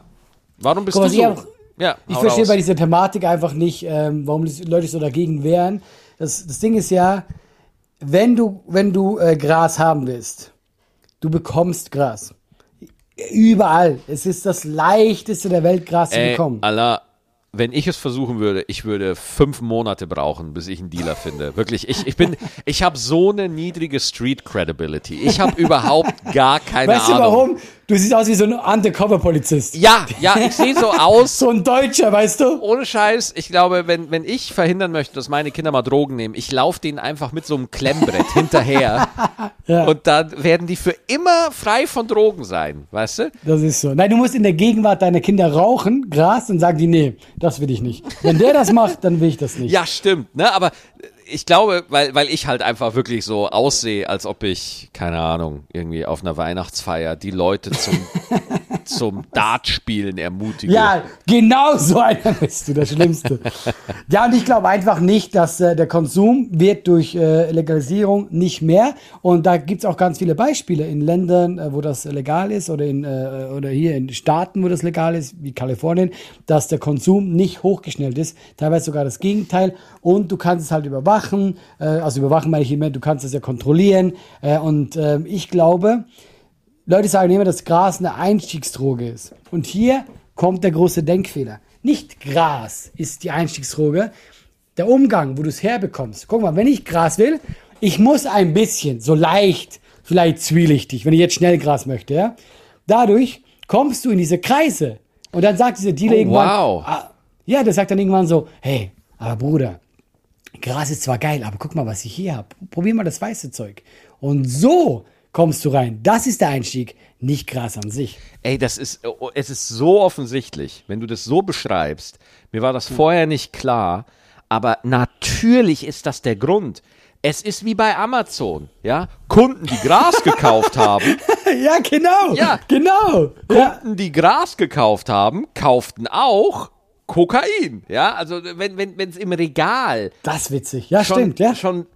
Warum bist Guck, du so? Auch, ja, ich verstehe bei dieser Thematik einfach nicht, ähm, warum die Leute so dagegen wehren das, das Ding ist ja, wenn du, wenn du äh, Gras haben willst, du bekommst Gras. Überall. Es ist das leichteste der Welt, Gras Ey, zu bekommen. Allah, wenn ich es versuchen würde, ich würde fünf Monate brauchen, bis ich einen Dealer finde. Wirklich, ich, ich bin, ich habe so eine niedrige Street Credibility. Ich habe überhaupt gar keine weißt Ahnung. Weißt du warum? Du siehst aus wie so ein Undercover-Polizist. Ja, ja, ich sehe so <laughs> aus. so ein Deutscher, weißt du? Ohne Scheiß. Ich glaube, wenn, wenn ich verhindern möchte, dass meine Kinder mal Drogen nehmen, ich laufe denen einfach mit so einem Klemmbrett hinterher. <laughs> ja. Und dann werden die für immer frei von Drogen sein, weißt du? Das ist so. Nein, du musst in der Gegenwart deiner Kinder rauchen, Gras, und sagen die, nee, das will ich nicht. Wenn der das macht, dann will ich das nicht. Ja, stimmt. Ne? Aber ich glaube, weil, weil ich halt einfach wirklich so aussehe, als ob ich, keine Ahnung, irgendwie auf einer Weihnachtsfeier die Leute zum, <laughs> zum Dartspielen ermutige. Ja, genau so einer bist du, das Schlimmste. ja, und ich glaube einfach nicht, dass äh, der Konsum wird durch äh, Legalisierung nicht mehr. Und da gibt es auch ganz viele Beispiele in Ländern, äh, wo das legal ist oder, in, äh, oder hier in Staaten, wo das legal ist, wie Kalifornien, dass der Konsum nicht hochgeschnellt ist. Teilweise sogar das Gegenteil. Und du kannst es halt überwachen. Äh, also überwachen meine ich immer, du kannst es ja kontrollieren. Äh, und äh, ich glaube, Leute sagen immer, dass Gras eine Einstiegsdroge ist. Und hier kommt der große Denkfehler. Nicht Gras ist die Einstiegsdroge. Der Umgang, wo du es herbekommst. Guck mal, wenn ich Gras will, ich muss ein bisschen, so leicht, vielleicht zwielichtig, wenn ich jetzt schnell Gras möchte, ja. Dadurch kommst du in diese Kreise. Und dann sagt dieser Dealer oh, irgendwann, wow. ah, ja, der sagt dann irgendwann so, hey, aber Bruder, Gras ist zwar geil, aber guck mal, was ich hier habe. Probier mal das weiße Zeug. Und so kommst du rein. Das ist der Einstieg, nicht Gras an sich. Ey, das ist, oh, es ist so offensichtlich, wenn du das so beschreibst. Mir war das hm. vorher nicht klar, aber natürlich ist das der Grund. Es ist wie bei Amazon, ja. Kunden, die Gras gekauft <laughs> haben. ja, genau. Ja, genau. Kunden, ja. die Gras gekauft haben, kauften auch Kokain, ja, also wenn wenn wenn es im Regal das ist witzig, ja schon, stimmt, ja schon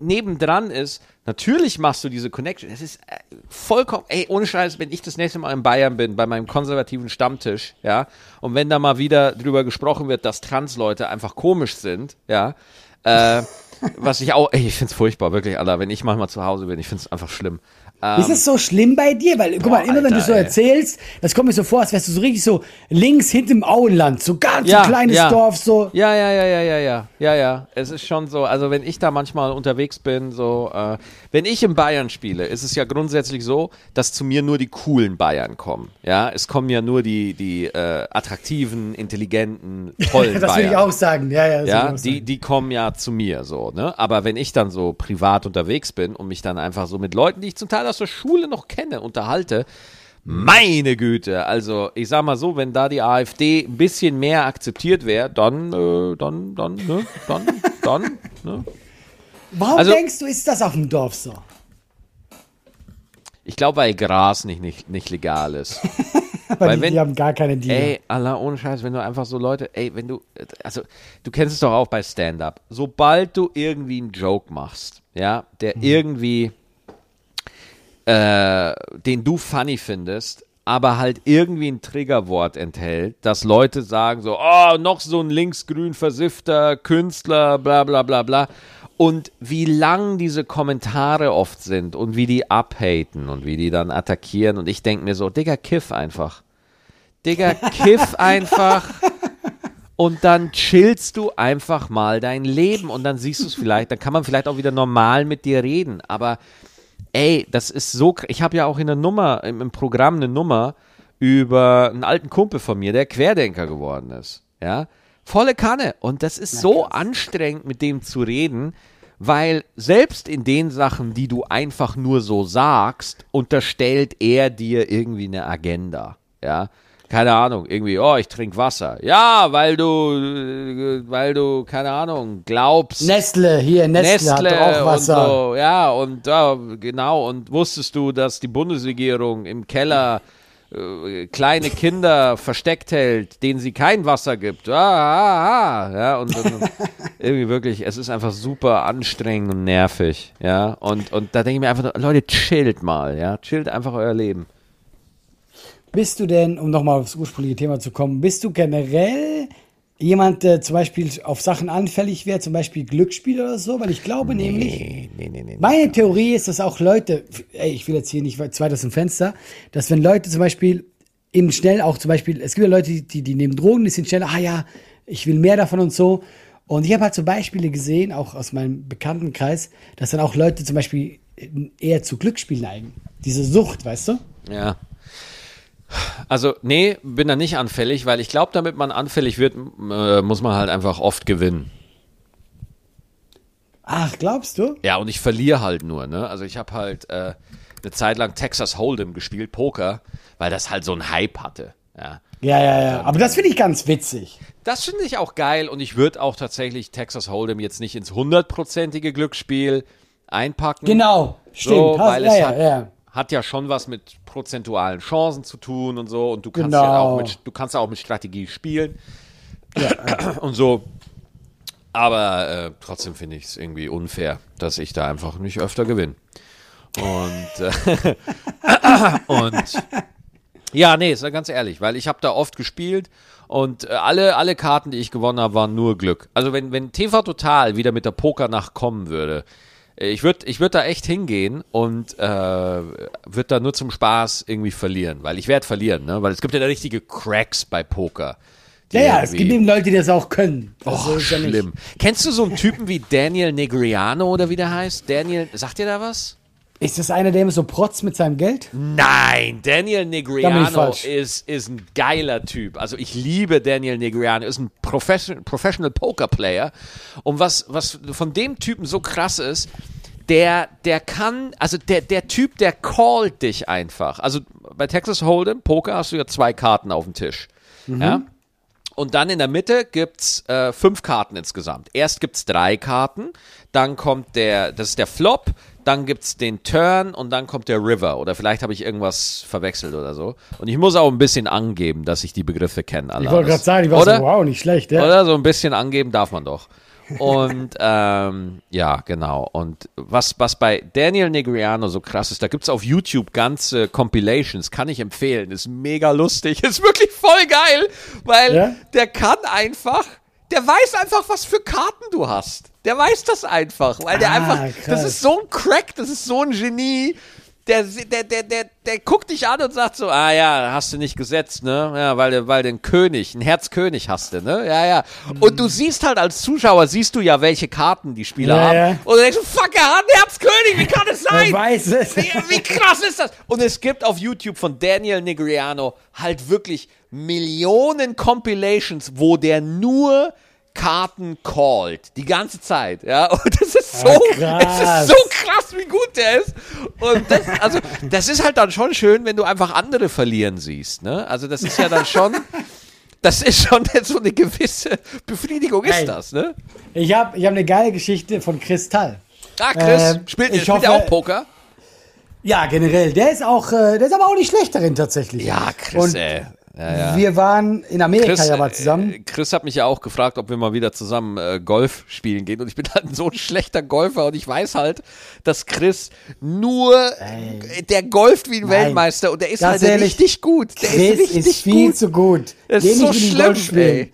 nebendran ist, natürlich machst du diese Connection. Es ist äh, vollkommen, ey, ohne Scheiß, wenn ich das nächste Mal in Bayern bin, bei meinem konservativen Stammtisch, ja, und wenn da mal wieder drüber gesprochen wird, dass Transleute einfach komisch sind, ja, äh, <laughs> was ich auch, ey, ich find's furchtbar, wirklich, Alter, wenn ich manchmal zu Hause bin, ich find's einfach schlimm. Ähm, ist es so schlimm bei dir? Weil, guck mal, immer Alter, wenn du so erzählst, das kommt mir so vor, als wärst du so richtig so links hinterm Auenland, so ganz ja, ein kleines ja. Dorf, so. Ja, ja, ja, ja, ja, ja, ja, ja. Es ist schon so, also wenn ich da manchmal unterwegs bin, so, äh, wenn ich in Bayern spiele, ist es ja grundsätzlich so, dass zu mir nur die coolen Bayern kommen. Ja, es kommen ja nur die, die äh, attraktiven, intelligenten, <laughs> tollen das Bayern. Das will ich auch sagen, ja, ja. ja, die, die kommen ja zu mir, so, ne? Aber wenn ich dann so privat unterwegs bin und mich dann einfach so mit Leuten, die ich zum Teil aus der Schule noch kenne, unterhalte, meine Güte, also ich sag mal so, wenn da die AfD ein bisschen mehr akzeptiert wäre, dann, äh, dann, dann, ne, dann, dann, ne. Warum also, denkst du, ist das auf dem Dorf so? Ich glaube, weil Gras nicht, nicht, nicht legal ist. <laughs> weil, weil die, wenn, die haben gar keine Dealer. Ey, Allah, ohne Scheiß, wenn du einfach so Leute, ey, wenn du, also, du kennst es doch auch bei Stand-Up. Sobald du irgendwie einen Joke machst, ja, der mhm. irgendwie äh, den du funny findest, aber halt irgendwie ein Triggerwort enthält, dass Leute sagen so, oh, noch so ein linksgrün versiffter Künstler, bla bla bla bla. Und wie lang diese Kommentare oft sind und wie die abhaten und wie die dann attackieren. Und ich denke mir so, Digga, kiff einfach. Digga, kiff <laughs> einfach. Und dann chillst du einfach mal dein Leben und dann siehst du es vielleicht, dann kann man vielleicht auch wieder normal mit dir reden. Aber ey, das ist so, ich habe ja auch in der Nummer, im, im, Programm eine Nummer über einen alten Kumpel von mir, der Querdenker geworden ist. Ja, volle Kanne. Und das ist so anstrengend, mit dem zu reden, weil selbst in den Sachen, die du einfach nur so sagst, unterstellt er dir irgendwie eine Agenda. Ja, keine Ahnung, irgendwie, oh, ich trinke Wasser. Ja, weil du, äh, weil du, keine Ahnung, glaubst. Nestle, hier, Nestle, Nestle hat auch Wasser. Und so, ja, und ja, genau, und wusstest du, dass die Bundesregierung im Keller äh, kleine Kinder <laughs> versteckt hält, denen sie kein Wasser gibt. Ah, ah, ah. Ja, und, und <laughs> irgendwie wirklich, es ist einfach super anstrengend und nervig, ja. Und, und da denke ich mir einfach, Leute, chillt mal, ja, chillt einfach euer Leben. Bist du denn, um nochmal aufs ursprüngliche Thema zu kommen, bist du generell jemand, der zum Beispiel auf Sachen anfällig wäre, zum Beispiel Glücksspiel oder so? Weil ich glaube nee, nämlich, nee, nee, meine Theorie ist, dass auch Leute, ey, ich will jetzt hier nicht weit aus dem Fenster, dass wenn Leute zum Beispiel eben schnell auch zum Beispiel, es gibt ja Leute, die, die nehmen Drogen, die sind schnell, ah ja, ich will mehr davon und so. Und ich habe halt so Beispiele gesehen, auch aus meinem Bekanntenkreis, dass dann auch Leute zum Beispiel eher zu Glücksspiel neigen. Diese Sucht, weißt du? Ja. Also, nee, bin da nicht anfällig, weil ich glaube, damit man anfällig wird, äh, muss man halt einfach oft gewinnen. Ach, glaubst du? Ja, und ich verliere halt nur, ne? Also ich habe halt äh, eine Zeit lang Texas Hold'em gespielt, Poker, weil das halt so einen Hype hatte. Ja, ja, ja. ja. Aber das finde ich ganz witzig. Das finde ich auch geil und ich würde auch tatsächlich Texas Hold'em jetzt nicht ins hundertprozentige Glücksspiel einpacken. Genau, stimmt. So, weil ja, es ja, hat, ja hat ja schon was mit prozentualen Chancen zu tun und so. Und du kannst genau. ja auch mit, du kannst ja auch mit Strategie spielen. Ja. <clears throat> Und so. Aber äh, trotzdem finde ich es irgendwie unfair, dass ich da einfach nicht öfter gewinne. Und, äh, <laughs> und ja, nee, ist ja ganz ehrlich, weil ich habe da oft gespielt und äh, alle, alle Karten, die ich gewonnen habe, waren nur Glück. Also wenn, wenn TV Total wieder mit der Pokernacht kommen würde, ich würde ich würd da echt hingehen und äh, würde da nur zum Spaß irgendwie verlieren, weil ich werde verlieren, ne? weil es gibt ja da richtige Cracks bei Poker. Ja, ja, es gibt eben Leute, die das auch können. Das oh, schlimm. Kennst du so einen Typen wie Daniel Negriano oder wie der heißt? Daniel, sagt dir da was? Ist das einer, der immer so protzt mit seinem Geld? Nein, Daniel Negriano ist, ist ein geiler Typ. Also ich liebe Daniel Negriano, ist ein Profession, Professional Poker Player. Und was, was von dem Typen so krass ist, der, der kann, also der, der Typ, der callt dich einfach. Also bei Texas Hold'em, Poker, hast du ja zwei Karten auf dem Tisch. Mhm. Ja? Und dann in der Mitte gibt's äh, fünf Karten insgesamt. Erst gibt's drei Karten, dann kommt der, das ist der Flop, dann gibt es den Turn und dann kommt der River. Oder vielleicht habe ich irgendwas verwechselt oder so. Und ich muss auch ein bisschen angeben, dass ich die Begriffe kenne. Ich wollte gerade sagen, ich war oder? so, wow, nicht schlecht, ja. Oder so ein bisschen angeben darf man doch. Und ähm, ja, genau. Und was, was bei Daniel Negriano so krass ist, da gibt es auf YouTube ganze Compilations, kann ich empfehlen. Ist mega lustig, <laughs> ist wirklich voll geil, weil ja? der kann einfach der weiß einfach, was für Karten du hast. Der weiß das einfach, weil der ah, einfach, krass. das ist so ein Crack, das ist so ein Genie der, der, der, der, der guckt dich an und sagt so, ah ja, hast du nicht gesetzt, ne? Ja, weil, du, weil einen König, einen Herzkönig hast du, ne? Ja, ja. Und du siehst halt als Zuschauer, siehst du ja, welche Karten die Spieler ja, haben. Ja. Und du denkst, fuck, er hat einen Herzkönig, wie kann es sein? Er weiß es. Wie, wie krass ist das? Und es gibt auf YouTube von Daniel Negriano halt wirklich Millionen Compilations, wo der nur Karten called. Die ganze Zeit, ja. <laughs> Und das ist so, ah, es ist so krass, wie gut der ist. Und das, also, das ist halt dann schon schön, wenn du einfach andere verlieren siehst, ne? Also, das ist ja dann schon, das ist schon <laughs> so eine gewisse Befriedigung, ist hey, das, ne? Ich habe ich hab eine geile Geschichte von Kristall. Ah, Chris, äh, spielt, spielt hoffe, er auch Poker? Ja, generell. Der ist auch, äh, der ist aber auch nicht schlecht darin tatsächlich. Ja, Chris, Und ey. Ja, ja. Wir waren in Amerika Chris, ja mal zusammen. Äh, Chris hat mich ja auch gefragt, ob wir mal wieder zusammen äh, Golf spielen gehen. Und ich bin halt so ein schlechter Golfer und ich weiß halt, dass Chris nur, Ey. der golft wie ein Nein. Weltmeister und der ist Ganz halt ehrlich, richtig gut. Der Chris ist, richtig ist viel gut. zu gut. Das ist so schlimm, ey.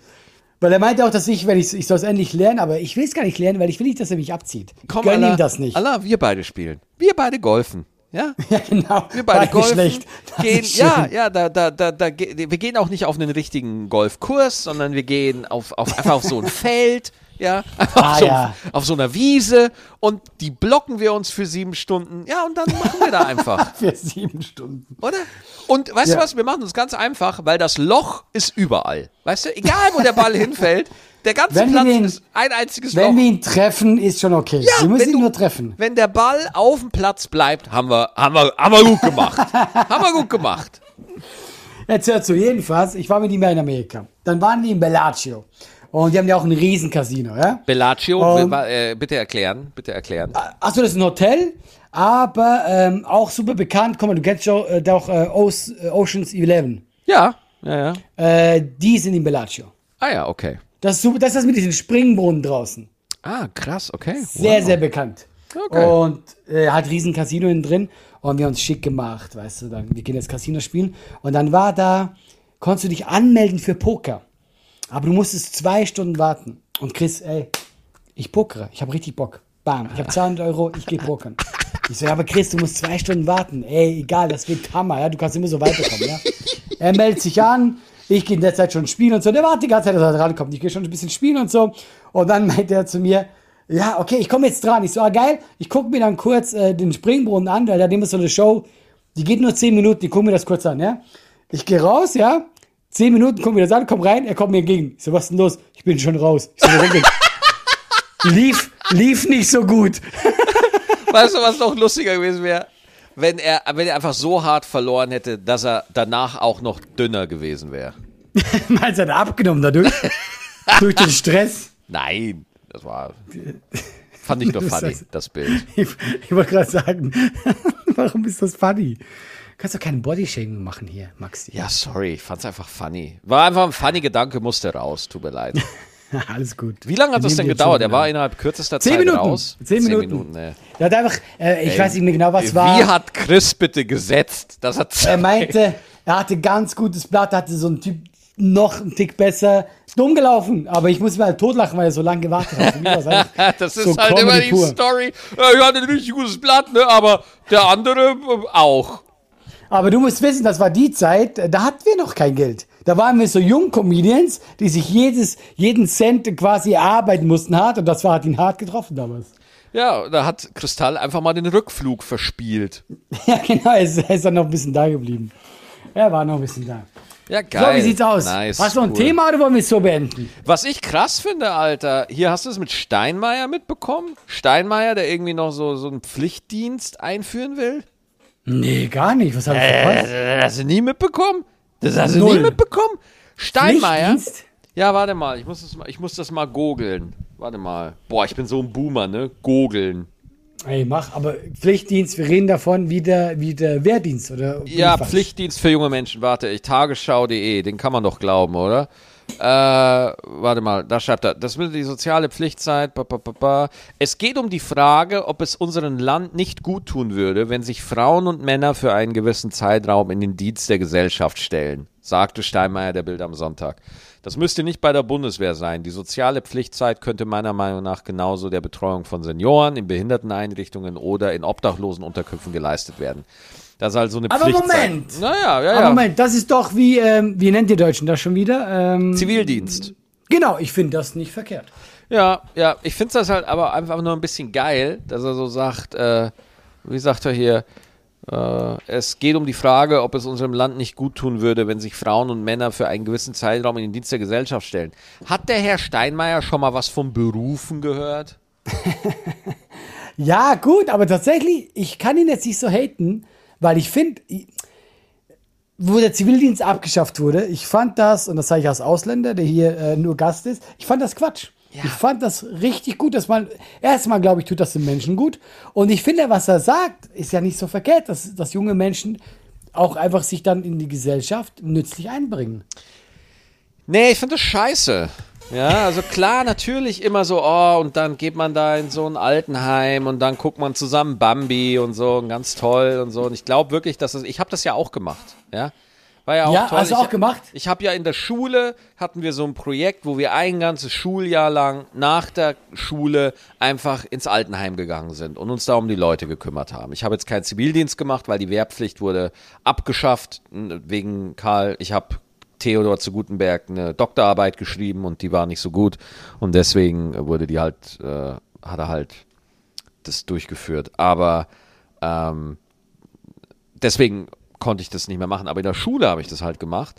Weil er meinte auch, dass ich, wenn ich, ich soll es endlich lernen, aber ich will es gar nicht lernen, weil ich will nicht, dass er mich abzieht. Komm, Gönn Allah, ihm das nicht. Allah, wir beide spielen. Wir beide golfen. Ja? <laughs> ja, genau. Wir beide golfen. Schlecht. Gehen, ja, ja, da, da, da, da, wir gehen auch nicht auf einen richtigen Golfkurs, sondern wir gehen auf, auf, einfach auf so ein Feld, ja, <laughs> ah, auf, so, ja. auf so einer Wiese und die blocken wir uns für sieben Stunden. Ja, und dann machen wir da einfach. <laughs> für sieben Stunden. Oder? Und weißt ja. du was? Wir machen uns ganz einfach, weil das Loch ist überall. Weißt du, egal wo der Ball <laughs> hinfällt, der ganze wenn Platz ihn, ist ein einziges Wenn Loch. wir ihn treffen, ist schon okay. Ja, wir müssen ihn du, nur treffen. Wenn der Ball auf dem Platz bleibt, haben wir, haben wir, haben wir gut gemacht. haben wir gut gemacht. Jetzt hört zu, jedenfalls, ich war mit ihm in Amerika. Dann waren wir in Bellagio. Und die haben ja auch ein Riesen-Casino, ja? Bellagio, um, äh, bitte erklären, bitte erklären. Achso, das ist ein Hotel, aber ähm, auch super bekannt. Komm mal, du kennst schon äh, auch äh, Oceans 11. Ja, ja, ja. Äh, die sind in Bellagio. Ah ja, okay. Das ist super, das ist das mit diesen Springbrunnen draußen. Ah, krass, okay. Sehr, wow. sehr bekannt. Okay. Und äh, hat riesen Casino innen drin und wir haben uns schick gemacht, weißt du, dann, wir gehen jetzt Casino spielen und dann war da, konntest du dich anmelden für Poker, aber du musstest zwei Stunden warten und Chris, ey, ich pokere, ich habe richtig Bock, bam, ich habe 200 Euro, ich gehe pokern. Ich so, ja, aber Chris, du musst zwei Stunden warten, ey, egal, das wird Hammer, ja, du kannst immer so weiterkommen, ja. Er meldet sich an, ich gehe in der Zeit schon spielen und so. Der wartet die ganze Zeit, dass er rankommt. Ich gehe schon ein bisschen spielen und so. Und dann meint er zu mir, ja, okay, ich komme jetzt dran. Ich so, ah, geil. Ich gucke mir dann kurz äh, den Springbrunnen an, weil da dem ist so eine Show, die geht nur 10 Minuten, ich gucke mir das kurz an, ja. Ich gehe raus, ja. 10 Minuten, mir das an, komm rein, er kommt mir entgegen. Ich so, was ist denn los? Ich bin schon raus. Ich so, lief, lief nicht so gut. <laughs> weißt du, was noch lustiger gewesen wäre? wenn er, wenn er einfach so hart verloren hätte, dass er danach auch noch dünner gewesen wäre. <laughs> Meinst du, hat er abgenommen dadurch? <laughs> Durch den Stress? Nein, das war. Fand ich doch funny, das, das Bild. Ich, ich wollte gerade sagen, warum ist das funny? Kannst du keinen Bodyshaming machen hier, Maxi? Ja, sorry, ich fand's einfach funny. War einfach ein funny Gedanke, musste raus, tut mir leid. <laughs> Alles gut. Wie lange hat das denn gedauert? Er war innerhalb kürzester Zehn Zeit Minuten. raus. Zehn Minuten. Zehn Minuten ne. Er hat einfach, äh, ich Ey, weiß nicht mehr genau, was wie war. Wie hat Chris bitte gesetzt? Das hat er meinte, er hatte ganz gutes Blatt, hatte so ein Typ noch einen Tick besser. Dumm gelaufen, aber ich muss mir halt totlachen, weil er so lange gewartet hat. <laughs> das ist so halt immer die pur. Story. Ich hatte ein richtig gutes Blatt, ne? aber der andere äh, auch. Aber du musst wissen, das war die Zeit, da hatten wir noch kein Geld. Da waren wir so Jung-Comedians, die sich jedes, jeden Cent quasi erarbeiten mussten hart und das war, hat ihn hart getroffen damals. Ja, da hat Kristall einfach mal den Rückflug verspielt. <laughs> ja, genau, er ist, er ist dann noch ein bisschen da geblieben. Er war noch ein bisschen da. Ja, geil. So, wie sieht's aus? Nice, Hast du ein cool. Thema oder wollen wir es so beenden? Was ich krass finde, Alter, hier hast du es mit Steinmeier mitbekommen? Steinmeier, der irgendwie noch so, so einen Pflichtdienst einführen will? Nee, gar nicht. Was hast du äh, verpasst? Hast du nie mitbekommen? Das hast du nie mitbekommen? Steinmeier? Ja, warte mal, ich muss das mal, ich muss das mal googeln. Warte mal. Boah, ich bin so ein Boomer, ne? Googeln. Ey, mach, aber Pflichtdienst, wir reden davon wie der, wie der Wehrdienst, oder? Ja, Pflichtdienst für junge Menschen, warte ich, tagesschau.de, den kann man doch glauben, oder? Äh, warte mal, da schreibt er, das wird die soziale Pflichtzeit. Ba, ba, ba, es geht um die Frage, ob es unserem Land nicht gut tun würde, wenn sich Frauen und Männer für einen gewissen Zeitraum in den Dienst der Gesellschaft stellen. sagte Steinmeier der Bild am Sonntag. Das müsste nicht bei der Bundeswehr sein. Die soziale Pflichtzeit könnte meiner Meinung nach genauso der Betreuung von Senioren in Behinderteneinrichtungen oder in Obdachlosenunterkünften geleistet werden. Das ist also eine Aber Pflichtzeit. Moment! Naja, ja, ja. Aber Moment, das ist doch wie, ähm, wie nennt ihr Deutschen das schon wieder? Ähm, Zivildienst. Genau, ich finde das nicht verkehrt. Ja, ja, ich finde das halt aber einfach nur ein bisschen geil, dass er so sagt, äh, wie sagt er hier, äh, es geht um die Frage, ob es unserem Land nicht gut tun würde, wenn sich Frauen und Männer für einen gewissen Zeitraum in den Dienst der Gesellschaft stellen. Hat der Herr Steinmeier schon mal was vom Berufen gehört? <laughs> ja, gut, aber tatsächlich, ich kann ihn jetzt nicht so haten, weil ich finde, wo der Zivildienst abgeschafft wurde, ich fand das, und das sage ich als Ausländer, der hier äh, nur Gast ist, ich fand das Quatsch. Ja. Ich fand das richtig gut, dass man, erstmal glaube ich, tut das den Menschen gut. Und ich finde, was er sagt, ist ja nicht so verkehrt, dass, dass junge Menschen auch einfach sich dann in die Gesellschaft nützlich einbringen. Nee, ich finde das scheiße. Ja, also klar, natürlich immer so, oh, und dann geht man da in so ein Altenheim und dann guckt man zusammen Bambi und so, und ganz toll und so. Und ich glaube wirklich, dass es, ich habe das ja auch gemacht, ja. War ja auch ja, toll. Hast du ich, auch gemacht? Ich habe ja in der Schule, hatten wir so ein Projekt, wo wir ein ganzes Schuljahr lang nach der Schule einfach ins Altenheim gegangen sind und uns da um die Leute gekümmert haben. Ich habe jetzt keinen Zivildienst gemacht, weil die Wehrpflicht wurde abgeschafft wegen Karl. Ich habe Theodor zu Gutenberg eine Doktorarbeit geschrieben und die war nicht so gut und deswegen wurde die halt, äh, hat er halt das durchgeführt. Aber ähm, deswegen konnte ich das nicht mehr machen. Aber in der Schule habe ich das halt gemacht.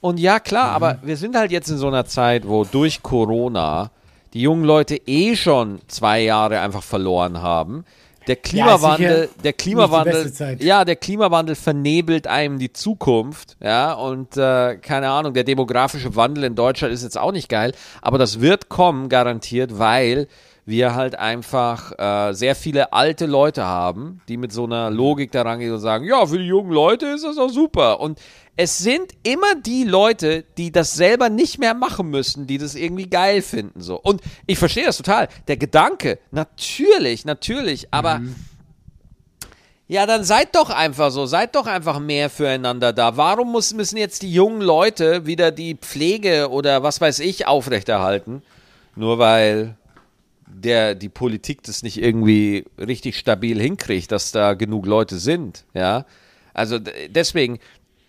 Und ja, klar, mhm. aber wir sind halt jetzt in so einer Zeit, wo durch Corona die jungen Leute eh schon zwei Jahre einfach verloren haben. Der Klimawandel, ja, der Klimawandel, ja, der Klimawandel vernebelt einem die Zukunft, ja, und äh, keine Ahnung, der demografische Wandel in Deutschland ist jetzt auch nicht geil, aber das wird kommen, garantiert, weil wir halt einfach äh, sehr viele alte Leute haben, die mit so einer Logik da rangehen und sagen, ja, für die jungen Leute ist das auch super. Und es sind immer die Leute, die das selber nicht mehr machen müssen, die das irgendwie geil finden. So. Und ich verstehe das total. Der Gedanke, natürlich, natürlich, aber. Mhm. Ja, dann seid doch einfach so, seid doch einfach mehr füreinander da. Warum muss, müssen jetzt die jungen Leute wieder die Pflege oder was weiß ich aufrechterhalten? Nur weil der die Politik das nicht irgendwie richtig stabil hinkriegt, dass da genug Leute sind, ja. Also deswegen,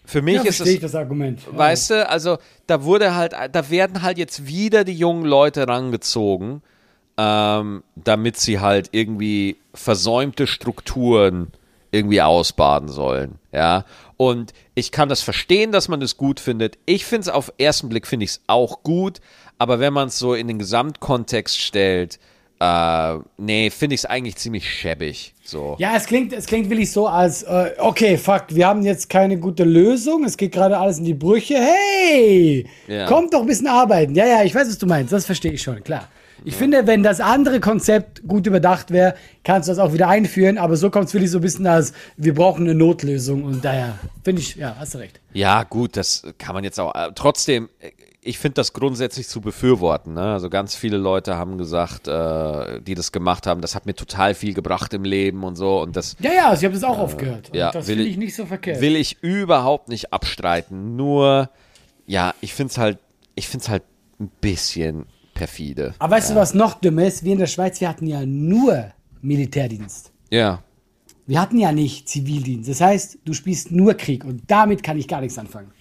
für mich ja, ist es. das Argument. Weißt du, also da wurde halt, da werden halt jetzt wieder die jungen Leute rangezogen, ähm, damit sie halt irgendwie versäumte Strukturen irgendwie ausbaden sollen, ja. Und ich kann das verstehen, dass man das gut findet. Ich finde es auf ersten Blick finde ich es auch gut, aber wenn man es so in den Gesamtkontext stellt, äh, nee, finde ich es eigentlich ziemlich schäbig. So. Ja, es klingt, es klingt wirklich so, als, äh, okay, fuck, wir haben jetzt keine gute Lösung, es geht gerade alles in die Brüche. Hey, ja. kommt doch ein bisschen arbeiten. Ja, ja, ich weiß, was du meinst, das verstehe ich schon, klar. Ich ja. finde, wenn das andere Konzept gut überdacht wäre, kannst du das auch wieder einführen, aber so kommt es wirklich so ein bisschen als, wir brauchen eine Notlösung und daher, finde ich, ja, hast du recht. Ja, gut, das kann man jetzt auch, äh, trotzdem, ich finde das grundsätzlich zu befürworten. Ne? Also ganz viele Leute haben gesagt, äh, die das gemacht haben, das hat mir total viel gebracht im Leben und so. Und das, ja, ja, also ich habe das auch äh, oft gehört. Ja, das finde ich nicht so verkehrt. Will ich überhaupt nicht abstreiten. Nur, ja, ich finde es halt, ich finde es halt ein bisschen perfide. Aber weißt ja. du, was noch dümmer ist? Wir in der Schweiz, wir hatten ja nur Militärdienst. Ja. Wir hatten ja nicht Zivildienst. Das heißt, du spielst nur Krieg und damit kann ich gar nichts anfangen.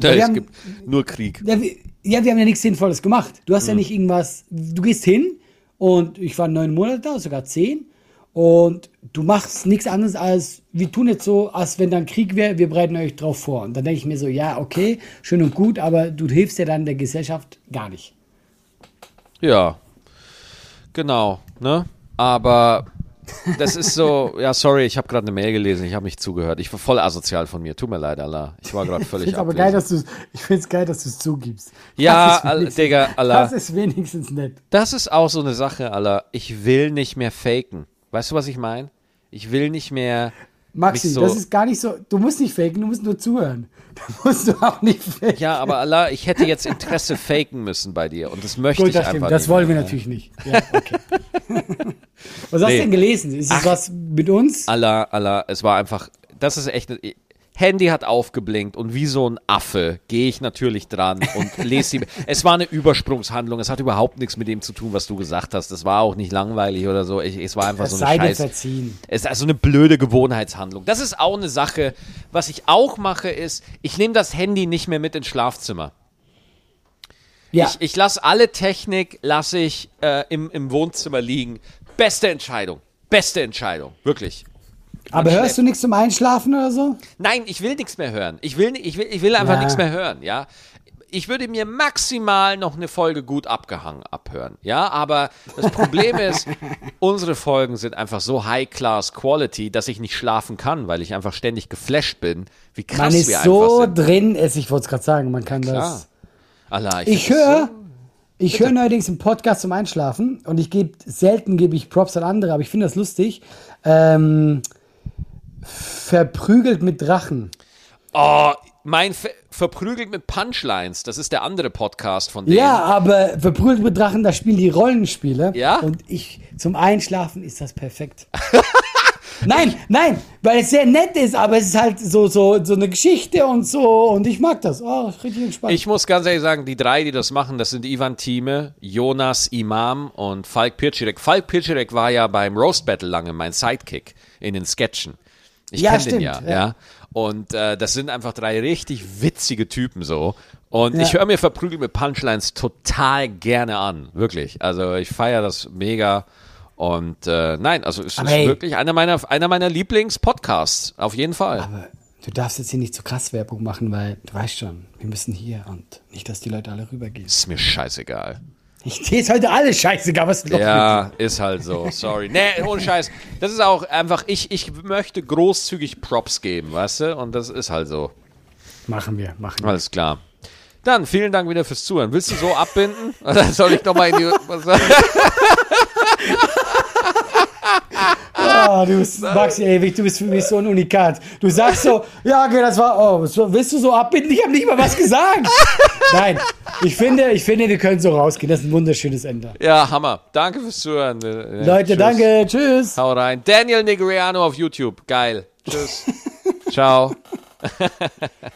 Da, es haben, gibt nur Krieg. Ja wir, ja, wir haben ja nichts Sinnvolles gemacht. Du hast mhm. ja nicht irgendwas, du gehst hin und ich war neun Monate da, sogar zehn. Und du machst nichts anderes als, wir tun jetzt so, als wenn dann Krieg wäre, wir bereiten euch drauf vor. Und dann denke ich mir so, ja, okay, schön und gut, aber du hilfst ja dann der Gesellschaft gar nicht. Ja, genau, ne? Aber das ist so, ja, sorry, ich habe gerade eine Mail gelesen, ich habe nicht zugehört. Ich war voll asozial von mir. Tut mir leid, Allah. Ich war gerade völlig Ich aber geil, dass du Ich finde es geil, dass du es zugibst. Ja, Digga, Allah. Das ist wenigstens nett. Das ist auch so eine Sache, Allah. Ich will nicht mehr faken. Weißt du, was ich meine? Ich will nicht mehr. Maxi, so das ist gar nicht so. Du musst nicht faken, du musst nur zuhören. <laughs> Da musst du auch nicht faken. Ja, aber Allah, ich hätte jetzt Interesse <laughs> faken müssen bei dir und das möchte Gut, das ich stimmt. einfach Das wollen wir natürlich nicht. <laughs> Ja, okay. was hast du denn gelesen? Ist es was mit uns? Allah, Allah, es war einfach. Das ist echt. Handy hat aufgeblinkt und wie so ein Affe gehe ich natürlich dran und lese sie. <laughs> es war eine Übersprungshandlung. Es hat überhaupt nichts mit dem zu tun, was du gesagt hast. Das war auch nicht langweilig oder so. Ich, es war einfach das so eine Scheiße. Verziehen. Es ist also eine blöde Gewohnheitshandlung. Das ist auch eine Sache. Was ich auch mache, ist, ich nehme das Handy nicht mehr mit ins Schlafzimmer. Ja. Ich, ich lasse alle Technik, lasse ich äh, im, im Wohnzimmer liegen. Beste Entscheidung. Beste Entscheidung. Wirklich. Aber hörst du nichts zum Einschlafen oder so? Nein, ich will nichts mehr hören. Ich will, ich will, ich will einfach ja. nichts mehr hören, ja. Ich würde mir maximal noch eine Folge gut abgehangen abhören, ja. Aber das Problem <laughs> ist, unsere Folgen sind einfach so High-Class Quality, dass ich nicht schlafen kann, weil ich einfach ständig geflasht bin, wie krass man ist wir so sind. drin, ist, ich wollte es gerade sagen, man kann Klar. das. Allah, ich, ich höre, so ich höre neuerdings einen Podcast zum Einschlafen und ich gebe selten gebe ich Props an andere, aber ich finde das lustig. Ähm, verprügelt mit Drachen. Oh, mein Ver verprügelt mit Punchlines. Das ist der andere Podcast von denen. Ja, aber verprügelt mit Drachen, da spielen die Rollenspiele. Ja. Und ich zum Einschlafen ist das perfekt. <laughs> Nein, nein, weil es sehr nett ist, aber es ist halt so, so, so eine Geschichte und so und ich mag das. Oh, richtig entspannt. Ich muss ganz ehrlich sagen, die drei, die das machen, das sind Ivan Thieme, Jonas Imam und Falk Pircirek. Falk Pircirek war ja beim Roast Battle lange mein Sidekick in den Sketchen. Ich ja, kenne den ja, ja. ja. Und äh, das sind einfach drei richtig witzige Typen so. Und ja. ich höre mir verprügelt mit Punchlines total gerne an, wirklich. Also ich feiere das mega. Und äh, nein, also es ist hey, wirklich einer meiner, einer meiner Lieblings-Podcasts, auf jeden Fall. Aber du darfst jetzt hier nicht zu so krass Werbung machen, weil du weißt schon, wir müssen hier und nicht, dass die Leute alle rübergehen. Ist mir scheißegal. Ich dir ist heute alles scheißegal, was du Ja, ist halt so, sorry. Nee, ohne Scheiß. Das ist auch einfach, ich, ich möchte großzügig Props geben, weißt du? Und das ist halt so. Machen wir, machen wir. Alles klar. Dann, vielen Dank wieder fürs Zuhören. Willst du so abbinden? <laughs> Oder soll ich nochmal in die. <laughs> <laughs> Oh, du bist, Maxi, ey, du bist für mich so ein Unikat. Du sagst so, ja, okay, das war, oh, willst du so abbinden? Ich habe nicht mal was gesagt. <laughs> Nein, ich finde, ich finde, wir können so rausgehen. Das ist ein wunderschönes Ende. Ja, Hammer. Danke fürs Zuhören. Leute, Tschüss. danke. Tschüss. Hau rein. Daniel Negreano auf YouTube. Geil. Tschüss. <laughs> Ciao. <laughs>